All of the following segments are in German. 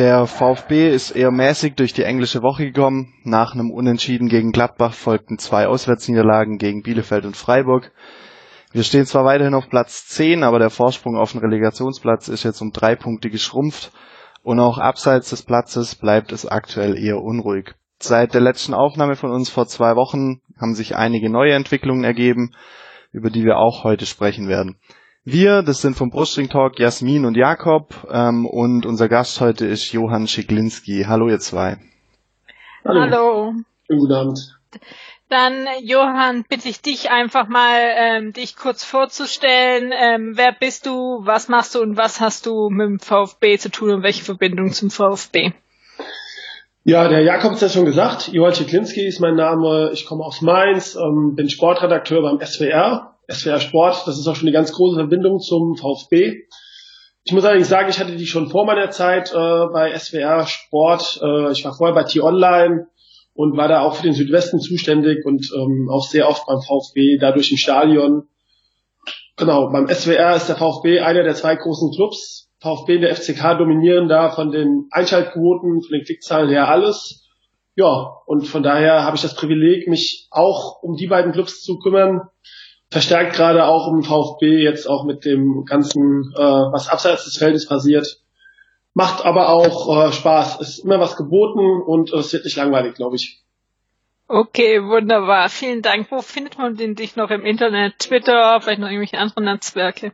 Der VfB ist eher mäßig durch die englische Woche gekommen. Nach einem Unentschieden gegen Gladbach folgten zwei Auswärtsniederlagen gegen Bielefeld und Freiburg. Wir stehen zwar weiterhin auf Platz 10, aber der Vorsprung auf den Relegationsplatz ist jetzt um drei Punkte geschrumpft und auch abseits des Platzes bleibt es aktuell eher unruhig. Seit der letzten Aufnahme von uns vor zwei Wochen haben sich einige neue Entwicklungen ergeben, über die wir auch heute sprechen werden. Wir, das sind vom Brustring Talk Jasmin und Jakob ähm, und unser Gast heute ist Johann Schiklinski. Hallo ihr zwei. Hallo. Hallo. Guten Abend. Dann, Johann, bitte ich dich einfach mal, ähm, dich kurz vorzustellen. Ähm, wer bist du, was machst du und was hast du mit dem VfB zu tun und welche Verbindung zum VfB? Ja, der Jakob hat es ja schon gesagt. Johann Schiklinski ist mein Name. Ich komme aus Mainz, ähm, bin Sportredakteur beim SWR SWR Sport, das ist auch schon eine ganz große Verbindung zum VfB. Ich muss allerdings sagen, ich hatte die schon vor meiner Zeit äh, bei SWR Sport. Äh, ich war vorher bei T-Online und war da auch für den Südwesten zuständig und ähm, auch sehr oft beim VfB, dadurch im Stadion. Genau, beim SWR ist der VfB einer der zwei großen Clubs. VfB und der FCK dominieren da von den Einschaltquoten, von den Klickzahlen her alles. Ja, und von daher habe ich das Privileg, mich auch um die beiden Clubs zu kümmern, verstärkt gerade auch im VfB jetzt auch mit dem ganzen, äh, was abseits des Feldes passiert. Macht aber auch äh, Spaß. Es ist immer was geboten und es wird nicht langweilig, glaube ich. Okay, wunderbar. Vielen Dank. Wo findet man den dich noch im Internet? Twitter, vielleicht noch irgendwelche anderen Netzwerke?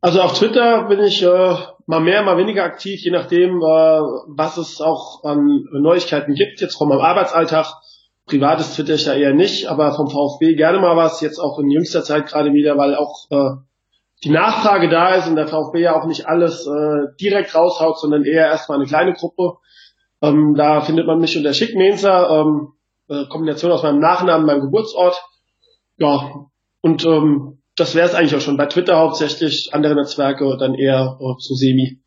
Also auf Twitter bin ich äh, mal mehr, mal weniger aktiv, je nachdem, äh, was es auch an Neuigkeiten gibt. Jetzt von meinem Arbeitsalltag Privates twitter ich ja eher nicht, aber vom VfB gerne mal was, jetzt auch in jüngster Zeit gerade wieder, weil auch äh, die Nachfrage da ist und der VfB ja auch nicht alles äh, direkt raushaut, sondern eher erstmal eine kleine Gruppe. Ähm, da findet man mich unter Schickmenzer, ähm, äh, Kombination aus meinem Nachnamen, meinem Geburtsort. Ja, und ähm, das wäre es eigentlich auch schon. Bei Twitter hauptsächlich, andere Netzwerke dann eher äh, zu Semi.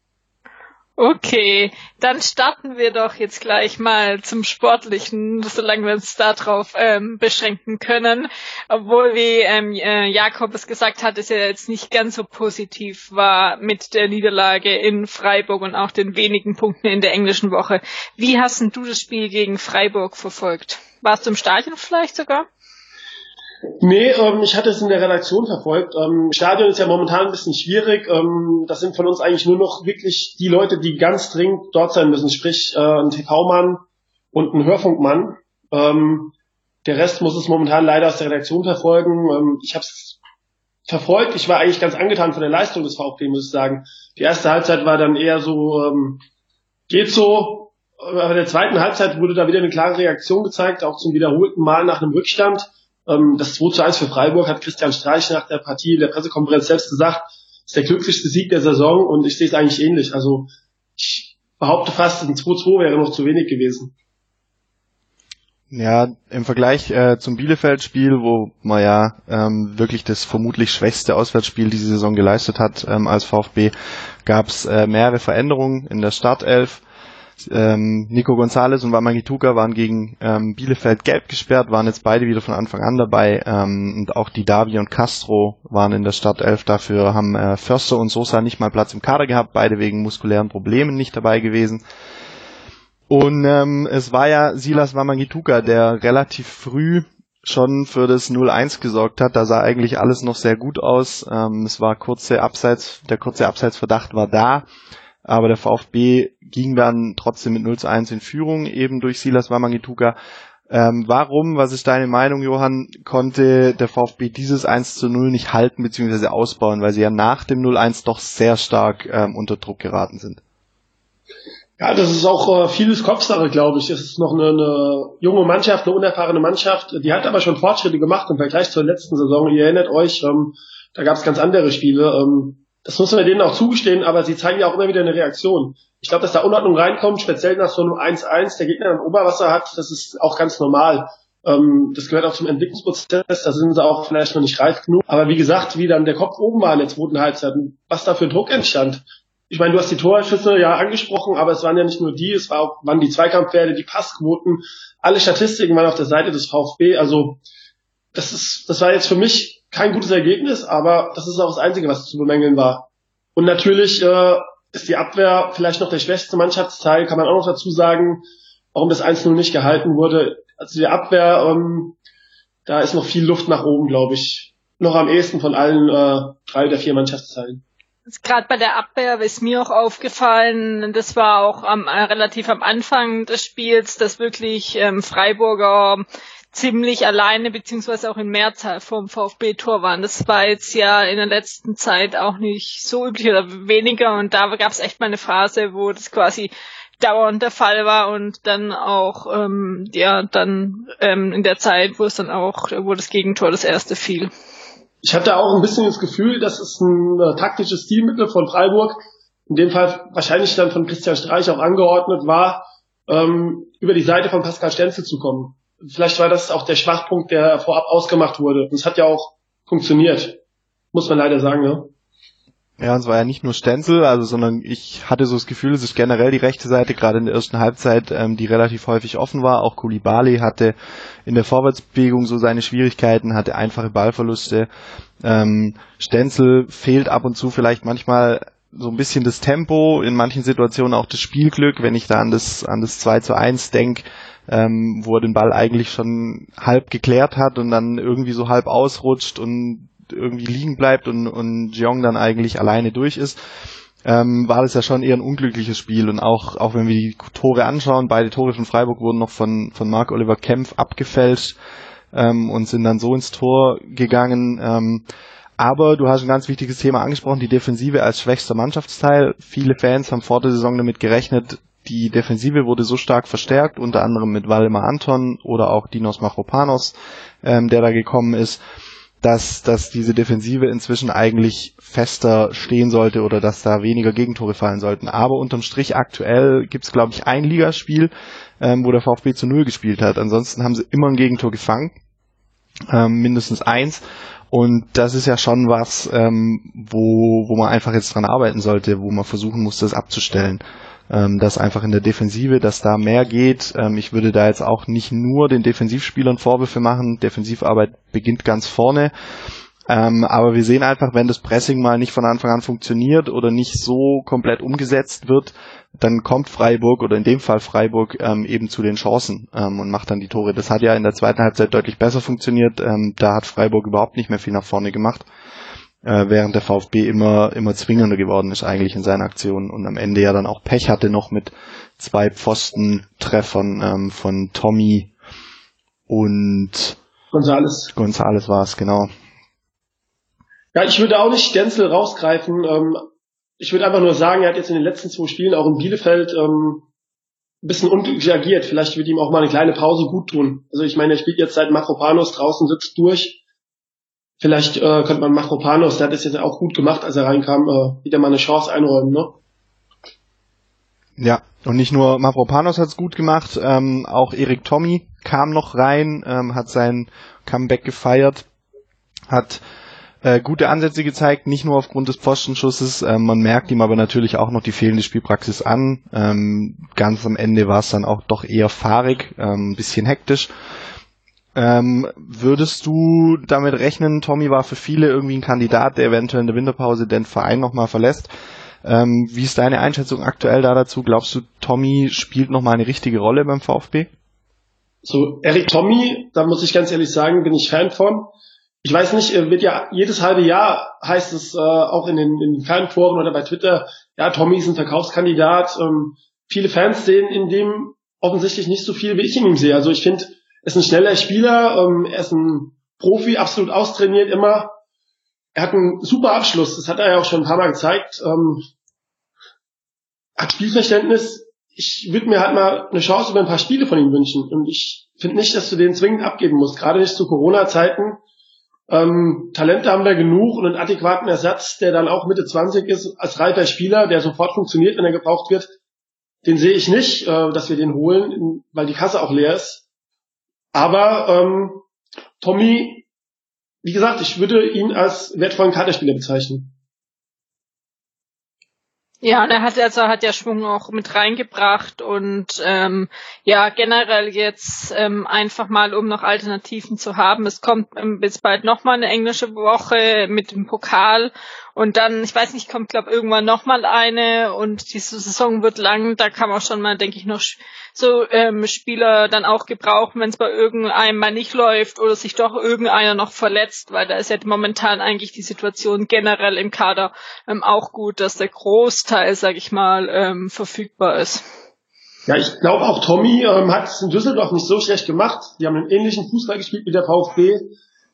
Okay, dann starten wir doch jetzt gleich mal zum Sportlichen, solange wir uns darauf ähm, beschränken können. Obwohl, wie ähm, äh, Jakob es gesagt hat, es ja jetzt nicht ganz so positiv war mit der Niederlage in Freiburg und auch den wenigen Punkten in der englischen Woche. Wie hast denn du das Spiel gegen Freiburg verfolgt? Warst du im Stadion vielleicht sogar? Nee, ähm, ich hatte es in der Redaktion verfolgt. Ähm, Stadion ist ja momentan ein bisschen schwierig. Ähm, das sind von uns eigentlich nur noch wirklich die Leute, die ganz dringend dort sein müssen, sprich äh, ein TV-Mann und ein Hörfunkmann. Ähm, der Rest muss es momentan leider aus der Redaktion verfolgen. Ähm, ich habe es verfolgt. Ich war eigentlich ganz angetan von der Leistung des VfB, muss ich sagen. Die erste Halbzeit war dann eher so, ähm, geht so. Aber in der zweiten Halbzeit wurde da wieder eine klare Reaktion gezeigt, auch zum wiederholten Mal nach einem Rückstand das 2 zu 1 für Freiburg hat Christian Streich nach der Partie in der Pressekonferenz selbst gesagt, ist der glücklichste Sieg der Saison und ich sehe es eigentlich ähnlich. Also ich behaupte fast, ein 2-2 wäre noch zu wenig gewesen. Ja, im Vergleich äh, zum Bielefeld-Spiel, wo man ja ähm, wirklich das vermutlich schwächste Auswärtsspiel diese Saison geleistet hat ähm, als VfB, gab es äh, mehrere Veränderungen in der Startelf. Ähm, Nico Gonzalez und Wamangituka waren gegen ähm, Bielefeld gelb gesperrt, waren jetzt beide wieder von Anfang an dabei. Ähm, und auch die Davi und Castro waren in der Startelf. Dafür haben äh, Förster und Sosa nicht mal Platz im Kader gehabt, beide wegen muskulären Problemen nicht dabei gewesen. Und ähm, es war ja Silas Wamangituka, der relativ früh schon für das 0-1 gesorgt hat. Da sah eigentlich alles noch sehr gut aus. Ähm, es war kurze Abseits, der kurze Abseitsverdacht war da aber der VfB ging dann trotzdem mit 0 zu 1 in Führung, eben durch Silas Wamangituka. Ähm, warum, was ist deine Meinung, Johann, konnte der VfB dieses 1 zu 0 nicht halten bzw. ausbauen, weil sie ja nach dem 0-1 doch sehr stark ähm, unter Druck geraten sind? Ja, das ist auch äh, vieles Kopfsache, glaube ich. Es ist noch eine, eine junge Mannschaft, eine unerfahrene Mannschaft. Die hat aber schon Fortschritte gemacht im Vergleich zur letzten Saison. Ihr erinnert euch, ähm, da gab es ganz andere Spiele. Ähm, das muss man denen auch zugestehen, aber sie zeigen ja auch immer wieder eine Reaktion. Ich glaube, dass da Unordnung reinkommt, speziell nach so einem 1-1, der Gegner ein Oberwasser hat, das ist auch ganz normal. Ähm, das gehört auch zum Entwicklungsprozess, da sind sie auch vielleicht noch nicht reif genug. Aber wie gesagt, wie dann der Kopf oben war in der zweiten Halbzeit, was da für Druck entstand. Ich meine, du hast die Torschüsse ja angesprochen, aber es waren ja nicht nur die, es war auch, waren die Zweikampfwerte, die Passquoten, alle Statistiken waren auf der Seite des VfB. Also das ist, das war jetzt für mich kein gutes Ergebnis, aber das ist auch das Einzige, was zu bemängeln war. Und natürlich äh, ist die Abwehr vielleicht noch der schwächste Mannschaftsteil, kann man auch noch dazu sagen, warum das 1-0 nicht gehalten wurde. Also die Abwehr, ähm, da ist noch viel Luft nach oben, glaube ich. Noch am ehesten von allen äh, drei oder vier Mannschaftsteilen. Gerade bei der Abwehr ist mir auch aufgefallen, das war auch am, äh, relativ am Anfang des Spiels, dass wirklich ähm, Freiburger ziemlich alleine beziehungsweise auch in Mehrzahl vom VfB-Tor waren. Das war jetzt ja in der letzten Zeit auch nicht so üblich oder weniger und da gab es echt mal eine Phase, wo das quasi dauernd der Fall war und dann auch ähm, ja dann ähm, in der Zeit, wo es dann auch, wo das Gegentor das erste fiel. Ich hatte auch ein bisschen das Gefühl, das ist ein äh, taktisches Stilmittel von Freiburg, in dem Fall wahrscheinlich dann von Christian Streich auch angeordnet war, ähm, über die Seite von Pascal Stenzel zu kommen vielleicht war das auch der Schwachpunkt, der vorab ausgemacht wurde. Und es hat ja auch funktioniert. Muss man leider sagen, ne? Ja, und es war ja nicht nur Stenzel, also sondern ich hatte so das Gefühl, es ist generell die rechte Seite, gerade in der ersten Halbzeit, ähm, die relativ häufig offen war. Auch Kulibali hatte in der Vorwärtsbewegung so seine Schwierigkeiten, hatte einfache Ballverluste. Ähm, Stenzel fehlt ab und zu vielleicht manchmal so ein bisschen das Tempo, in manchen Situationen auch das Spielglück, wenn ich da an das, an das 2 zu 1 denke, ähm, wo er den Ball eigentlich schon halb geklärt hat und dann irgendwie so halb ausrutscht und irgendwie liegen bleibt und, und Jeong dann eigentlich alleine durch ist, ähm, war das ja schon eher ein unglückliches Spiel. Und auch, auch wenn wir die Tore anschauen, beide Tore von Freiburg wurden noch von, von Marc Oliver Kempf abgefälscht ähm, und sind dann so ins Tor gegangen. Ähm, aber du hast ein ganz wichtiges Thema angesprochen, die Defensive als schwächster Mannschaftsteil. Viele Fans haben vor der Saison damit gerechnet, die Defensive wurde so stark verstärkt, unter anderem mit Waldemar Anton oder auch Dinos Machropanos, ähm, der da gekommen ist, dass, dass diese Defensive inzwischen eigentlich fester stehen sollte oder dass da weniger Gegentore fallen sollten. Aber unterm Strich aktuell gibt's glaube ich, ein Ligaspiel, ähm, wo der VfB zu Null gespielt hat. Ansonsten haben sie immer ein Gegentor gefangen, ähm, mindestens eins. Und das ist ja schon was, ähm, wo, wo man einfach jetzt dran arbeiten sollte, wo man versuchen muss, das abzustellen ähm, dass einfach in der Defensive, dass da mehr geht. Ähm, ich würde da jetzt auch nicht nur den Defensivspielern Vorwürfe machen. Defensivarbeit beginnt ganz vorne. Ähm, aber wir sehen einfach, wenn das Pressing mal nicht von Anfang an funktioniert oder nicht so komplett umgesetzt wird, dann kommt Freiburg oder in dem Fall Freiburg ähm, eben zu den Chancen ähm, und macht dann die Tore. Das hat ja in der zweiten Halbzeit deutlich besser funktioniert. Ähm, da hat Freiburg überhaupt nicht mehr viel nach vorne gemacht äh, während der VfB immer, immer zwingender geworden ist eigentlich in seinen Aktionen und am Ende ja dann auch Pech hatte noch mit zwei Pfostentreffern ähm, von Tommy und Gonzales. Gonzales war es, genau. Ja, ich würde auch nicht Stenzel rausgreifen. Ähm, ich würde einfach nur sagen, er hat jetzt in den letzten zwei Spielen auch in Bielefeld ähm, ein bisschen unglücklich agiert. Vielleicht würde ihm auch mal eine kleine Pause gut tun. Also ich meine, er spielt jetzt seit Makropanos draußen, sitzt durch. Vielleicht äh, könnte man Machropanos, der hat es jetzt auch gut gemacht, als er reinkam, äh, wieder mal eine Chance einräumen, ne? Ja, und nicht nur Mavropanos hat's gut gemacht, ähm, auch Erik Tommy kam noch rein, ähm, hat sein Comeback gefeiert, hat äh, gute Ansätze gezeigt, nicht nur aufgrund des Pfostenschusses, äh, man merkt ihm aber natürlich auch noch die fehlende Spielpraxis an. Ähm, ganz am Ende war es dann auch doch eher fahrig, ähm, ein bisschen hektisch. Ähm, würdest du damit rechnen, Tommy war für viele irgendwie ein Kandidat, der eventuell in der Winterpause den Verein nochmal verlässt? Ähm, wie ist deine Einschätzung aktuell da dazu? Glaubst du, Tommy spielt nochmal eine richtige Rolle beim VfB? So, Eric Tommy, da muss ich ganz ehrlich sagen, bin ich Fan von. Ich weiß nicht, wird ja jedes halbe Jahr heißt es äh, auch in den, in den Fanforen oder bei Twitter, ja, Tommy ist ein Verkaufskandidat. Ähm, viele Fans sehen in dem offensichtlich nicht so viel, wie ich in ihm sehe. Also ich finde, ist ein schneller Spieler, ähm, er ist ein Profi, absolut austrainiert immer. Er hat einen super Abschluss, das hat er ja auch schon ein paar Mal gezeigt. Ähm, hat Spielverständnis. Ich würde mir halt mal eine Chance über ein paar Spiele von ihm wünschen. Und ich finde nicht, dass du den zwingend abgeben musst, gerade nicht zu Corona-Zeiten. Ähm, Talente haben wir genug und einen adäquaten Ersatz, der dann auch Mitte 20 ist, als reifer Spieler, der sofort funktioniert, wenn er gebraucht wird. Den sehe ich nicht, äh, dass wir den holen, weil die Kasse auch leer ist. Aber ähm, Tommy, wie gesagt, ich würde ihn als wertvollen Kaderspieler bezeichnen. Ja, und er hat also hat ja Schwung auch mit reingebracht und ähm, ja generell jetzt ähm, einfach mal, um noch Alternativen zu haben. Es kommt ähm, bis bald noch mal eine englische Woche mit dem Pokal und dann, ich weiß nicht, kommt glaube irgendwann noch mal eine und diese Saison wird lang. Da kann man schon mal, denke ich, noch so ähm, Spieler dann auch gebrauchen, wenn es bei irgendeinem mal nicht läuft oder sich doch irgendeiner noch verletzt, weil da ist ja momentan eigentlich die Situation generell im Kader ähm, auch gut, dass der Großteil, sag ich mal, ähm, verfügbar ist. Ja, ich glaube auch Tommy ähm, hat es in Düsseldorf nicht so schlecht gemacht. Die haben einen ähnlichen Fußball gespielt wie der VfB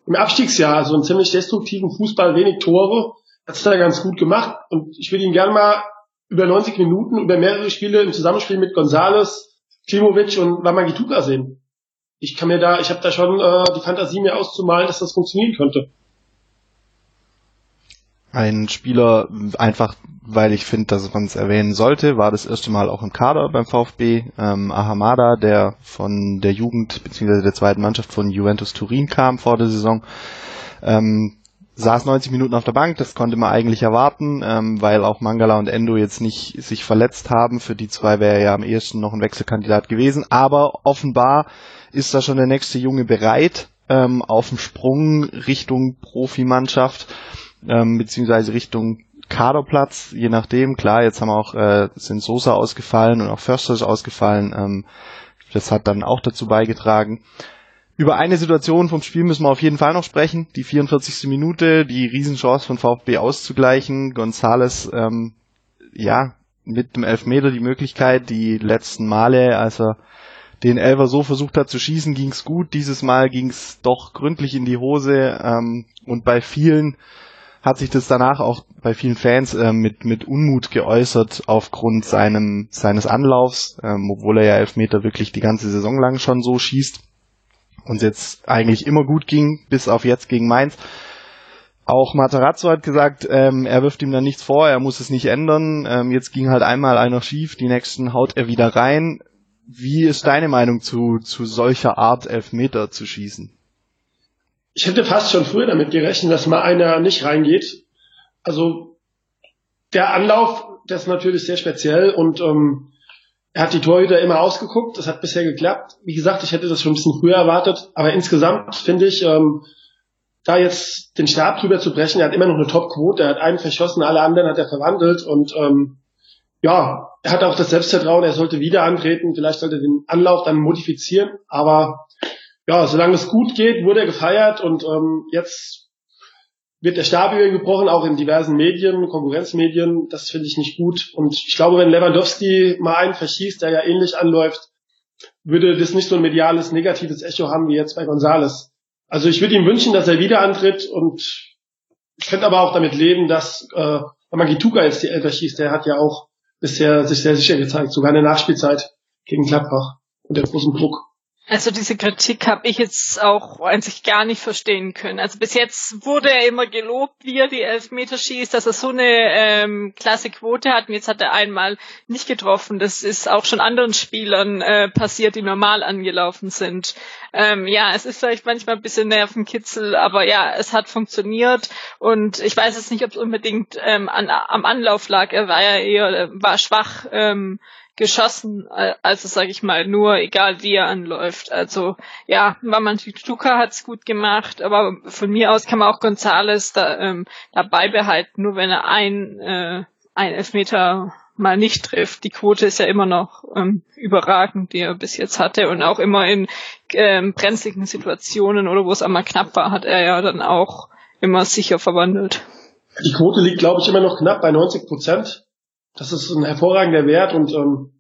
im Abstiegsjahr, also einen ziemlich destruktiven Fußball, wenig Tore hat es da ganz gut gemacht. Und ich würde ihn gerne mal über 90 Minuten, über mehrere Spiele im Zusammenspiel mit Gonzales, Klimovic und Wamagituka sehen. Ich kann mir da, ich habe da schon äh, die Fantasie mir auszumalen, dass das funktionieren könnte. Ein Spieler, einfach weil ich finde, dass man es erwähnen sollte, war das erste Mal auch im Kader beim VfB. Ähm, Ahamada, der von der Jugend bzw. der zweiten Mannschaft von Juventus Turin kam vor der Saison. Ähm, saß 90 Minuten auf der Bank, das konnte man eigentlich erwarten, ähm, weil auch Mangala und Endo jetzt nicht sich verletzt haben. Für die zwei wäre ja am ehesten noch ein Wechselkandidat gewesen. Aber offenbar ist da schon der nächste Junge bereit ähm, auf dem Sprung Richtung Profimannschaft, ähm, beziehungsweise Richtung Kaderplatz, je nachdem. Klar, jetzt haben auch äh, sind Sosa ausgefallen und auch Förster ist ausgefallen. Ähm, das hat dann auch dazu beigetragen. Über eine Situation vom Spiel müssen wir auf jeden Fall noch sprechen. Die 44. Minute, die Riesenchance von VfB auszugleichen. Gonzales, ähm, ja, mit dem Elfmeter die Möglichkeit, die letzten Male, als er den Elver so versucht hat zu schießen, ging's gut. Dieses Mal ging's doch gründlich in die Hose. Ähm, und bei vielen hat sich das danach auch bei vielen Fans äh, mit, mit Unmut geäußert aufgrund seinem, seines Anlaufs, ähm, obwohl er ja Elfmeter wirklich die ganze Saison lang schon so schießt uns jetzt eigentlich immer gut ging, bis auf jetzt gegen Mainz. Auch Matarazzo hat gesagt, ähm, er wirft ihm dann nichts vor, er muss es nicht ändern. Ähm, jetzt ging halt einmal einer schief, die nächsten haut er wieder rein. Wie ist deine Meinung zu, zu solcher Art Elfmeter zu schießen? Ich hätte fast schon früher damit gerechnet, dass mal einer nicht reingeht. Also der Anlauf, das ist natürlich sehr speziell und ähm, er hat die Torhüter immer ausgeguckt, das hat bisher geklappt. Wie gesagt, ich hätte das schon ein bisschen früher erwartet, aber insgesamt finde ich, ähm, da jetzt den Stab drüber zu brechen, er hat immer noch eine Top-Quote, er hat einen verschossen, alle anderen hat er verwandelt und ähm, ja, er hat auch das Selbstvertrauen, er sollte wieder antreten, vielleicht sollte er den Anlauf dann modifizieren, aber ja, solange es gut geht, wurde er gefeiert und ähm, jetzt wird der Stab gebrochen, auch in diversen Medien, Konkurrenzmedien. Das finde ich nicht gut. Und ich glaube, wenn Lewandowski mal einen verschießt, der ja ähnlich anläuft, würde das nicht so ein mediales, negatives Echo haben wie jetzt bei Gonzales. Also ich würde ihm wünschen, dass er wieder antritt und ich könnte aber auch damit leben, dass äh, Magituka jetzt die Elfer schießt. Der hat ja auch bisher sich sehr sicher gezeigt, sogar in der Nachspielzeit gegen Gladbach und der großen Druck. Also diese Kritik habe ich jetzt auch eigentlich gar nicht verstehen können. Also bis jetzt wurde er immer gelobt, wie er die Elfmeter schießt, dass er so eine ähm, klasse Quote hat. Und jetzt hat er einmal nicht getroffen. Das ist auch schon anderen Spielern äh, passiert, die normal angelaufen sind. Ähm, ja, es ist vielleicht manchmal ein bisschen Nervenkitzel, aber ja, es hat funktioniert. Und ich weiß jetzt nicht, ob es unbedingt ähm, an, am Anlauf lag. Er war ja eher, war schwach. Ähm, geschossen, äh, also sage ich mal, nur egal wie er anläuft. Also ja, Maman Tuka hat's gut gemacht, aber von mir aus kann man auch Gonzales da, ähm, dabei behalten, nur wenn er ein, äh, ein Elfmeter mal nicht trifft. Die Quote ist ja immer noch ähm, überragend, die er bis jetzt hatte und auch immer in ähm, brenzligen Situationen oder wo es einmal knapp war, hat er ja dann auch immer sicher verwandelt. Die Quote liegt, glaube ich, immer noch knapp bei 90 Prozent das ist ein hervorragender Wert und ähm,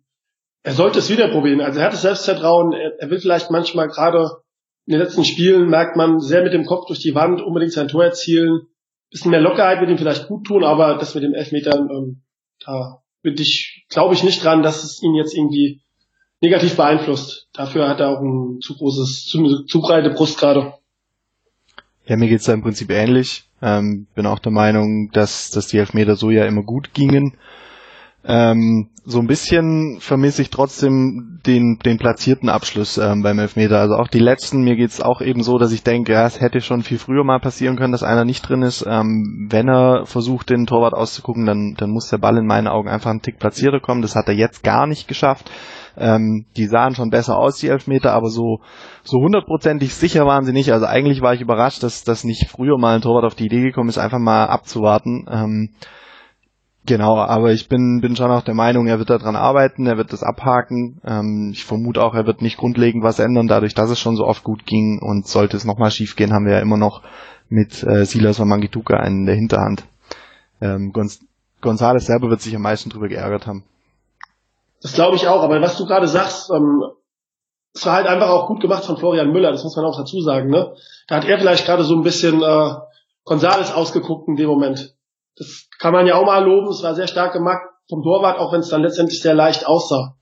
er sollte es wieder probieren. Also er hat das Selbstvertrauen, er, er will vielleicht manchmal gerade in den letzten Spielen merkt man sehr mit dem Kopf durch die Wand unbedingt sein Tor erzielen. Bisschen mehr Lockerheit wird ihm vielleicht gut tun, aber das mit den Elfmetern, ähm, da bin ich, glaube ich nicht dran, dass es ihn jetzt irgendwie negativ beeinflusst. Dafür hat er auch ein zu großes, zu, zu breite Brust gerade. Ja, mir geht's da im Prinzip ähnlich. Ähm, bin auch der Meinung, dass, dass die Elfmeter so ja immer gut gingen. Ähm, so ein bisschen vermisse ich trotzdem den, den platzierten Abschluss ähm, beim Elfmeter. Also auch die letzten, mir geht's auch eben so, dass ich denke, ja, es hätte schon viel früher mal passieren können, dass einer nicht drin ist. Ähm, wenn er versucht, den Torwart auszugucken, dann, dann muss der Ball in meinen Augen einfach einen Tick platzierter kommen. Das hat er jetzt gar nicht geschafft. Ähm, die sahen schon besser aus, die Elfmeter, aber so, so hundertprozentig sicher waren sie nicht. Also eigentlich war ich überrascht, dass, dass nicht früher mal ein Torwart auf die Idee gekommen ist, einfach mal abzuwarten. Ähm, Genau, aber ich bin, bin schon auch der Meinung, er wird daran arbeiten, er wird das abhaken. Ähm, ich vermute auch, er wird nicht grundlegend was ändern, dadurch, dass es schon so oft gut ging. Und sollte es nochmal schief gehen, haben wir ja immer noch mit äh, Silas und Mangituka einen in der Hinterhand. Ähm, Gonz Gonzales selber wird sich am meisten drüber geärgert haben. Das glaube ich auch, aber was du gerade sagst, ähm, es war halt einfach auch gut gemacht von Florian Müller, das muss man auch dazu sagen. Ne? Da hat er vielleicht gerade so ein bisschen äh, Gonzales ausgeguckt in dem Moment. Das kann man ja auch mal loben. Es war sehr stark gemacht vom Torwart, auch wenn es dann letztendlich sehr leicht aussah.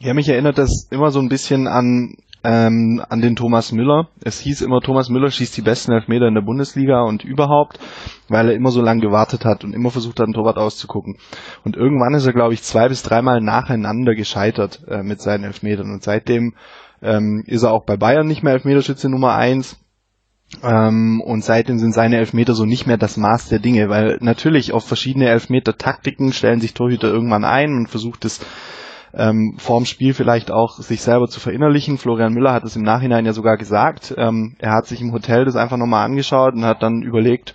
Ja, mich erinnert das immer so ein bisschen an ähm, an den Thomas Müller. Es hieß immer, Thomas Müller schießt die besten Elfmeter in der Bundesliga und überhaupt, weil er immer so lange gewartet hat und immer versucht hat, einen Torwart auszugucken. Und irgendwann ist er, glaube ich, zwei bis dreimal nacheinander gescheitert äh, mit seinen Elfmetern. Und seitdem ähm, ist er auch bei Bayern nicht mehr Elfmeterschütze Nummer eins. Ähm, und seitdem sind seine Elfmeter so nicht mehr das Maß der Dinge, weil natürlich auf verschiedene Elfmeter-Taktiken stellen sich Torhüter irgendwann ein und versucht es ähm, vorm Spiel vielleicht auch sich selber zu verinnerlichen. Florian Müller hat es im Nachhinein ja sogar gesagt. Ähm, er hat sich im Hotel das einfach nochmal angeschaut und hat dann überlegt,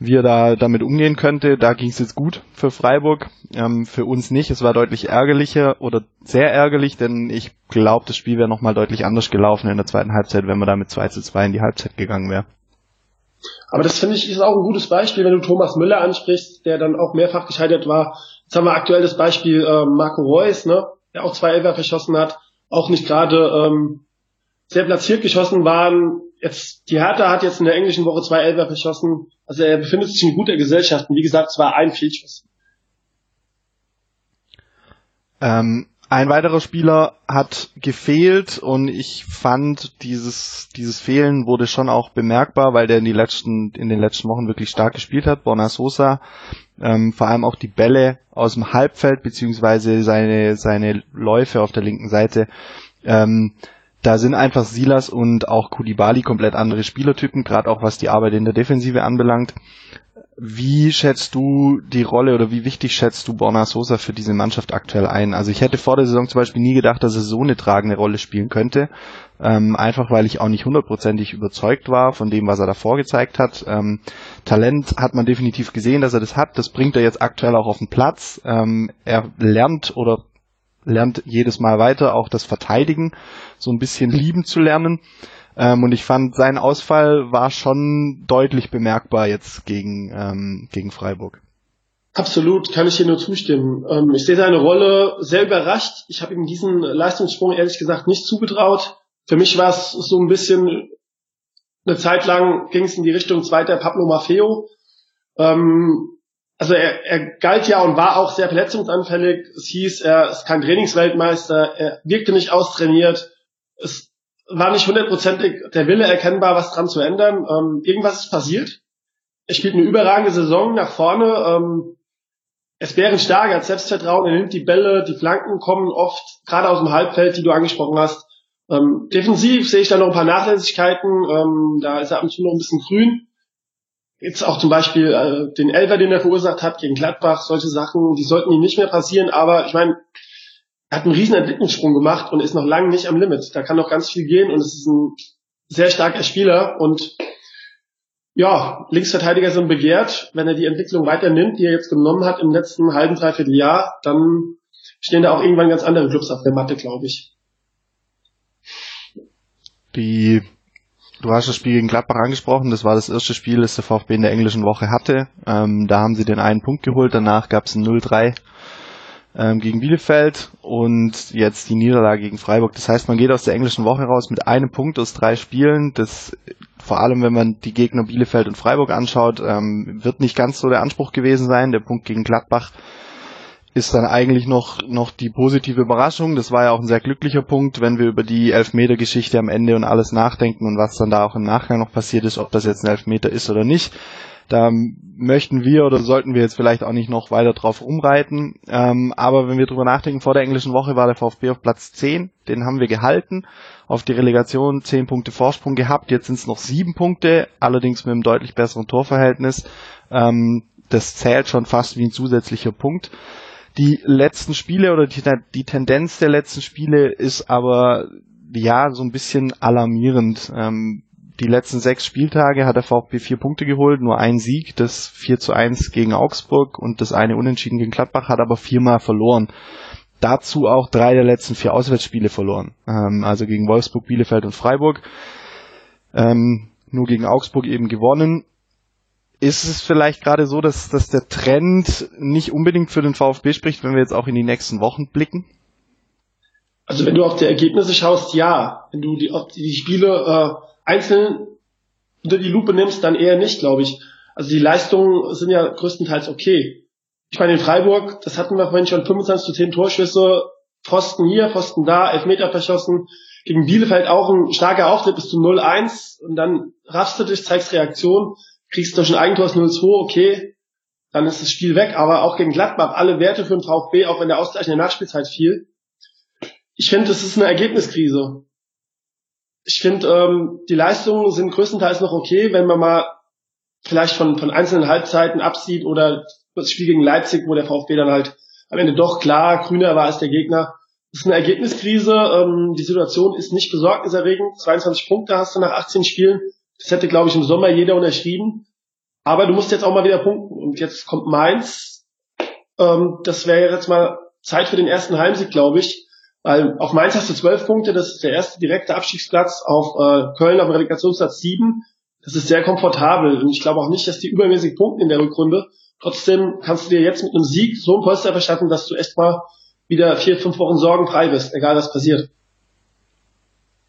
wie er da damit umgehen könnte. Da ging es jetzt gut für Freiburg, ähm, für uns nicht. Es war deutlich ärgerlicher oder sehr ärgerlich, denn ich glaube, das Spiel wäre nochmal deutlich anders gelaufen in der zweiten Halbzeit, wenn man da mit 2 zu 2 in die Halbzeit gegangen wäre. Aber das finde ich ist auch ein gutes Beispiel, wenn du Thomas Müller ansprichst, der dann auch mehrfach gescheitert war. Jetzt haben wir aktuell das Beispiel äh, Marco Reus, ne, der auch zwei Elfer verschossen hat, auch nicht gerade ähm, sehr platziert geschossen waren. Jetzt die Hertha hat jetzt in der englischen Woche zwei Elfer verschossen. Also er befindet sich in guter Gesellschaft. Und wie gesagt, es war ein Fehlschuss. Ähm, ein weiterer Spieler hat gefehlt und ich fand dieses dieses Fehlen wurde schon auch bemerkbar, weil der in die letzten in den letzten Wochen wirklich stark gespielt hat. Borna Sosa, ähm, vor allem auch die Bälle aus dem Halbfeld beziehungsweise seine seine Läufe auf der linken Seite. Ähm, da sind einfach Silas und auch Kulibali komplett andere Spielertypen, gerade auch was die Arbeit in der Defensive anbelangt. Wie schätzt du die Rolle oder wie wichtig schätzt du Borna Sosa für diese Mannschaft aktuell ein? Also ich hätte vor der Saison zum Beispiel nie gedacht, dass er so eine tragende Rolle spielen könnte. Ähm, einfach weil ich auch nicht hundertprozentig überzeugt war von dem, was er davor gezeigt hat. Ähm, Talent hat man definitiv gesehen, dass er das hat. Das bringt er jetzt aktuell auch auf den Platz. Ähm, er lernt oder lernt jedes Mal weiter, auch das Verteidigen so ein bisschen lieben zu lernen. Ähm, und ich fand, sein Ausfall war schon deutlich bemerkbar jetzt gegen, ähm, gegen Freiburg. Absolut, kann ich dir nur zustimmen. Ähm, ich sehe seine Rolle sehr überrascht. Ich habe ihm diesen Leistungssprung ehrlich gesagt nicht zugetraut. Für mich war es so ein bisschen eine Zeit lang ging es in die Richtung zweiter Pablo Maffeo. Ähm, also er, er galt ja und war auch sehr verletzungsanfällig. Es hieß, er ist kein Trainingsweltmeister, er wirkte nicht austrainiert. Es war nicht hundertprozentig der Wille erkennbar, was dran zu ändern. Ähm, irgendwas ist passiert. Er spielt eine überragende Saison nach vorne. Ähm, es wäre stark, er hat Selbstvertrauen, er nimmt die Bälle, die Flanken kommen oft, gerade aus dem Halbfeld, die du angesprochen hast. Ähm, defensiv sehe ich da noch ein paar Nachlässigkeiten. Ähm, da ist er ab und zu noch ein bisschen grün jetzt auch zum Beispiel äh, den Elfer, den er verursacht hat gegen Gladbach, solche Sachen, die sollten ihm nicht mehr passieren, aber ich meine, er hat einen riesen Entwicklungssprung gemacht und ist noch lange nicht am Limit. Da kann noch ganz viel gehen und es ist ein sehr starker Spieler und ja, Linksverteidiger sind begehrt. Wenn er die Entwicklung weiternimmt, die er jetzt genommen hat im letzten halben, dreiviertel Jahr, dann stehen da auch irgendwann ganz andere Clubs auf der Matte, glaube ich. Die Du hast das Spiel gegen Gladbach angesprochen. Das war das erste Spiel, das der VfB in der englischen Woche hatte. Ähm, da haben sie den einen Punkt geholt. Danach gab es ein 0-3 ähm, gegen Bielefeld und jetzt die Niederlage gegen Freiburg. Das heißt, man geht aus der englischen Woche raus mit einem Punkt aus drei Spielen. Das vor allem, wenn man die Gegner Bielefeld und Freiburg anschaut, ähm, wird nicht ganz so der Anspruch gewesen sein. Der Punkt gegen Gladbach ist dann eigentlich noch, noch die positive Überraschung. Das war ja auch ein sehr glücklicher Punkt, wenn wir über die Elfmeter-Geschichte am Ende und alles nachdenken und was dann da auch im Nachgang noch passiert ist, ob das jetzt ein Elfmeter ist oder nicht. Da möchten wir oder sollten wir jetzt vielleicht auch nicht noch weiter drauf umreiten. Ähm, aber wenn wir drüber nachdenken, vor der englischen Woche war der VfB auf Platz 10, den haben wir gehalten, auf die Relegation 10 Punkte Vorsprung gehabt, jetzt sind es noch 7 Punkte, allerdings mit einem deutlich besseren Torverhältnis. Ähm, das zählt schon fast wie ein zusätzlicher Punkt. Die letzten Spiele oder die, die Tendenz der letzten Spiele ist aber ja so ein bisschen alarmierend. Ähm, die letzten sechs Spieltage hat der VfB vier Punkte geholt, nur ein Sieg, das 4 zu 1 gegen Augsburg und das eine Unentschieden gegen Gladbach, hat aber viermal verloren. Dazu auch drei der letzten vier Auswärtsspiele verloren. Ähm, also gegen Wolfsburg, Bielefeld und Freiburg. Ähm, nur gegen Augsburg eben gewonnen. Ist es vielleicht gerade so, dass, dass der Trend nicht unbedingt für den VfB spricht, wenn wir jetzt auch in die nächsten Wochen blicken? Also wenn du auf die Ergebnisse schaust, ja. Wenn du die, die Spiele äh, einzeln unter die Lupe nimmst, dann eher nicht, glaube ich. Also die Leistungen sind ja größtenteils okay. Ich meine, in Freiburg, das hatten wir vorhin schon, 25 zu 10 Torschüsse, Pfosten hier, Pfosten da, Elfmeter verschossen. Gegen Bielefeld auch ein starker Auftritt bis zum 0-1 und dann raffst du dich, zeigst Reaktion, kriegst durch ein Eigentor 0-2, okay, dann ist das Spiel weg. Aber auch gegen Gladbach, alle Werte für den VfB, auch wenn der Ausgleich in der Nachspielzeit fiel. Ich finde, das ist eine Ergebniskrise ich finde, ähm, die Leistungen sind größtenteils noch okay, wenn man mal vielleicht von, von einzelnen Halbzeiten absieht oder das Spiel gegen Leipzig, wo der VfB dann halt am Ende doch klar grüner war als der Gegner. Das ist eine Ergebniskrise. Ähm, die Situation ist nicht besorgniserregend. 22 Punkte hast du nach 18 Spielen. Das hätte, glaube ich, im Sommer jeder unterschrieben. Aber du musst jetzt auch mal wieder punkten. Und jetzt kommt Mainz. Ähm, das wäre jetzt mal Zeit für den ersten Heimsieg, glaube ich. Weil auf Mainz hast du zwölf Punkte, das ist der erste direkte Abstiegsplatz. Auf äh, Köln auf dem Relegationsplatz sieben. Das ist sehr komfortabel. Und ich glaube auch nicht, dass die übermäßig punkten in der Rückrunde. Trotzdem kannst du dir jetzt mit einem Sieg so ein Polster verschaffen, dass du echt mal wieder vier, fünf Wochen sorgenfrei bist, egal was passiert.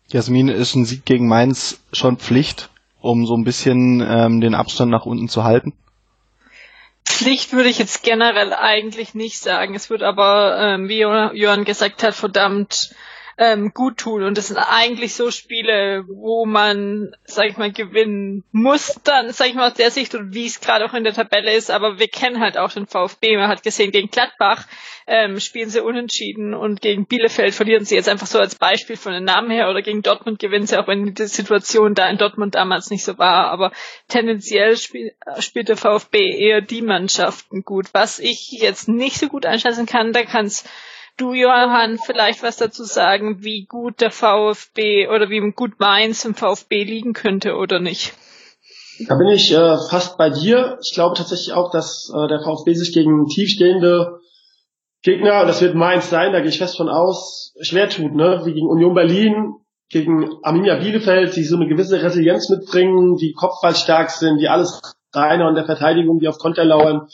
Jasmin, ist ein Sieg gegen Mainz schon Pflicht, um so ein bisschen ähm, den Abstand nach unten zu halten? Pflicht würde ich jetzt generell eigentlich nicht sagen. Es wird aber, ähm, wie Johann gesagt hat, verdammt ähm, gut tun. Und das sind eigentlich so Spiele, wo man, sag ich mal, gewinnen muss dann, sag ich mal, aus der Sicht und wie es gerade auch in der Tabelle ist. Aber wir kennen halt auch den VfB. Man hat gesehen, gegen Gladbach ähm, spielen sie unentschieden und gegen Bielefeld verlieren sie jetzt einfach so als Beispiel von den Namen her oder gegen Dortmund gewinnen sie, auch wenn die Situation da in Dortmund damals nicht so war. Aber tendenziell spiel, spielt der VfB eher die Mannschaften gut. Was ich jetzt nicht so gut einschätzen kann, da kann es du, Johann, vielleicht was dazu sagen, wie gut der VfB oder wie gut Mainz im VfB liegen könnte oder nicht? Da bin ich äh, fast bei dir. Ich glaube tatsächlich auch, dass äh, der VfB sich gegen tiefstehende Gegner, das wird Mainz sein, da gehe ich fest von aus, schwer tut, ne? Wie gegen Union Berlin, gegen Arminia Bielefeld, die so eine gewisse Resilienz mitbringen, die kopfballstark sind, die alles reiner und der Verteidigung, die auf Konter lauern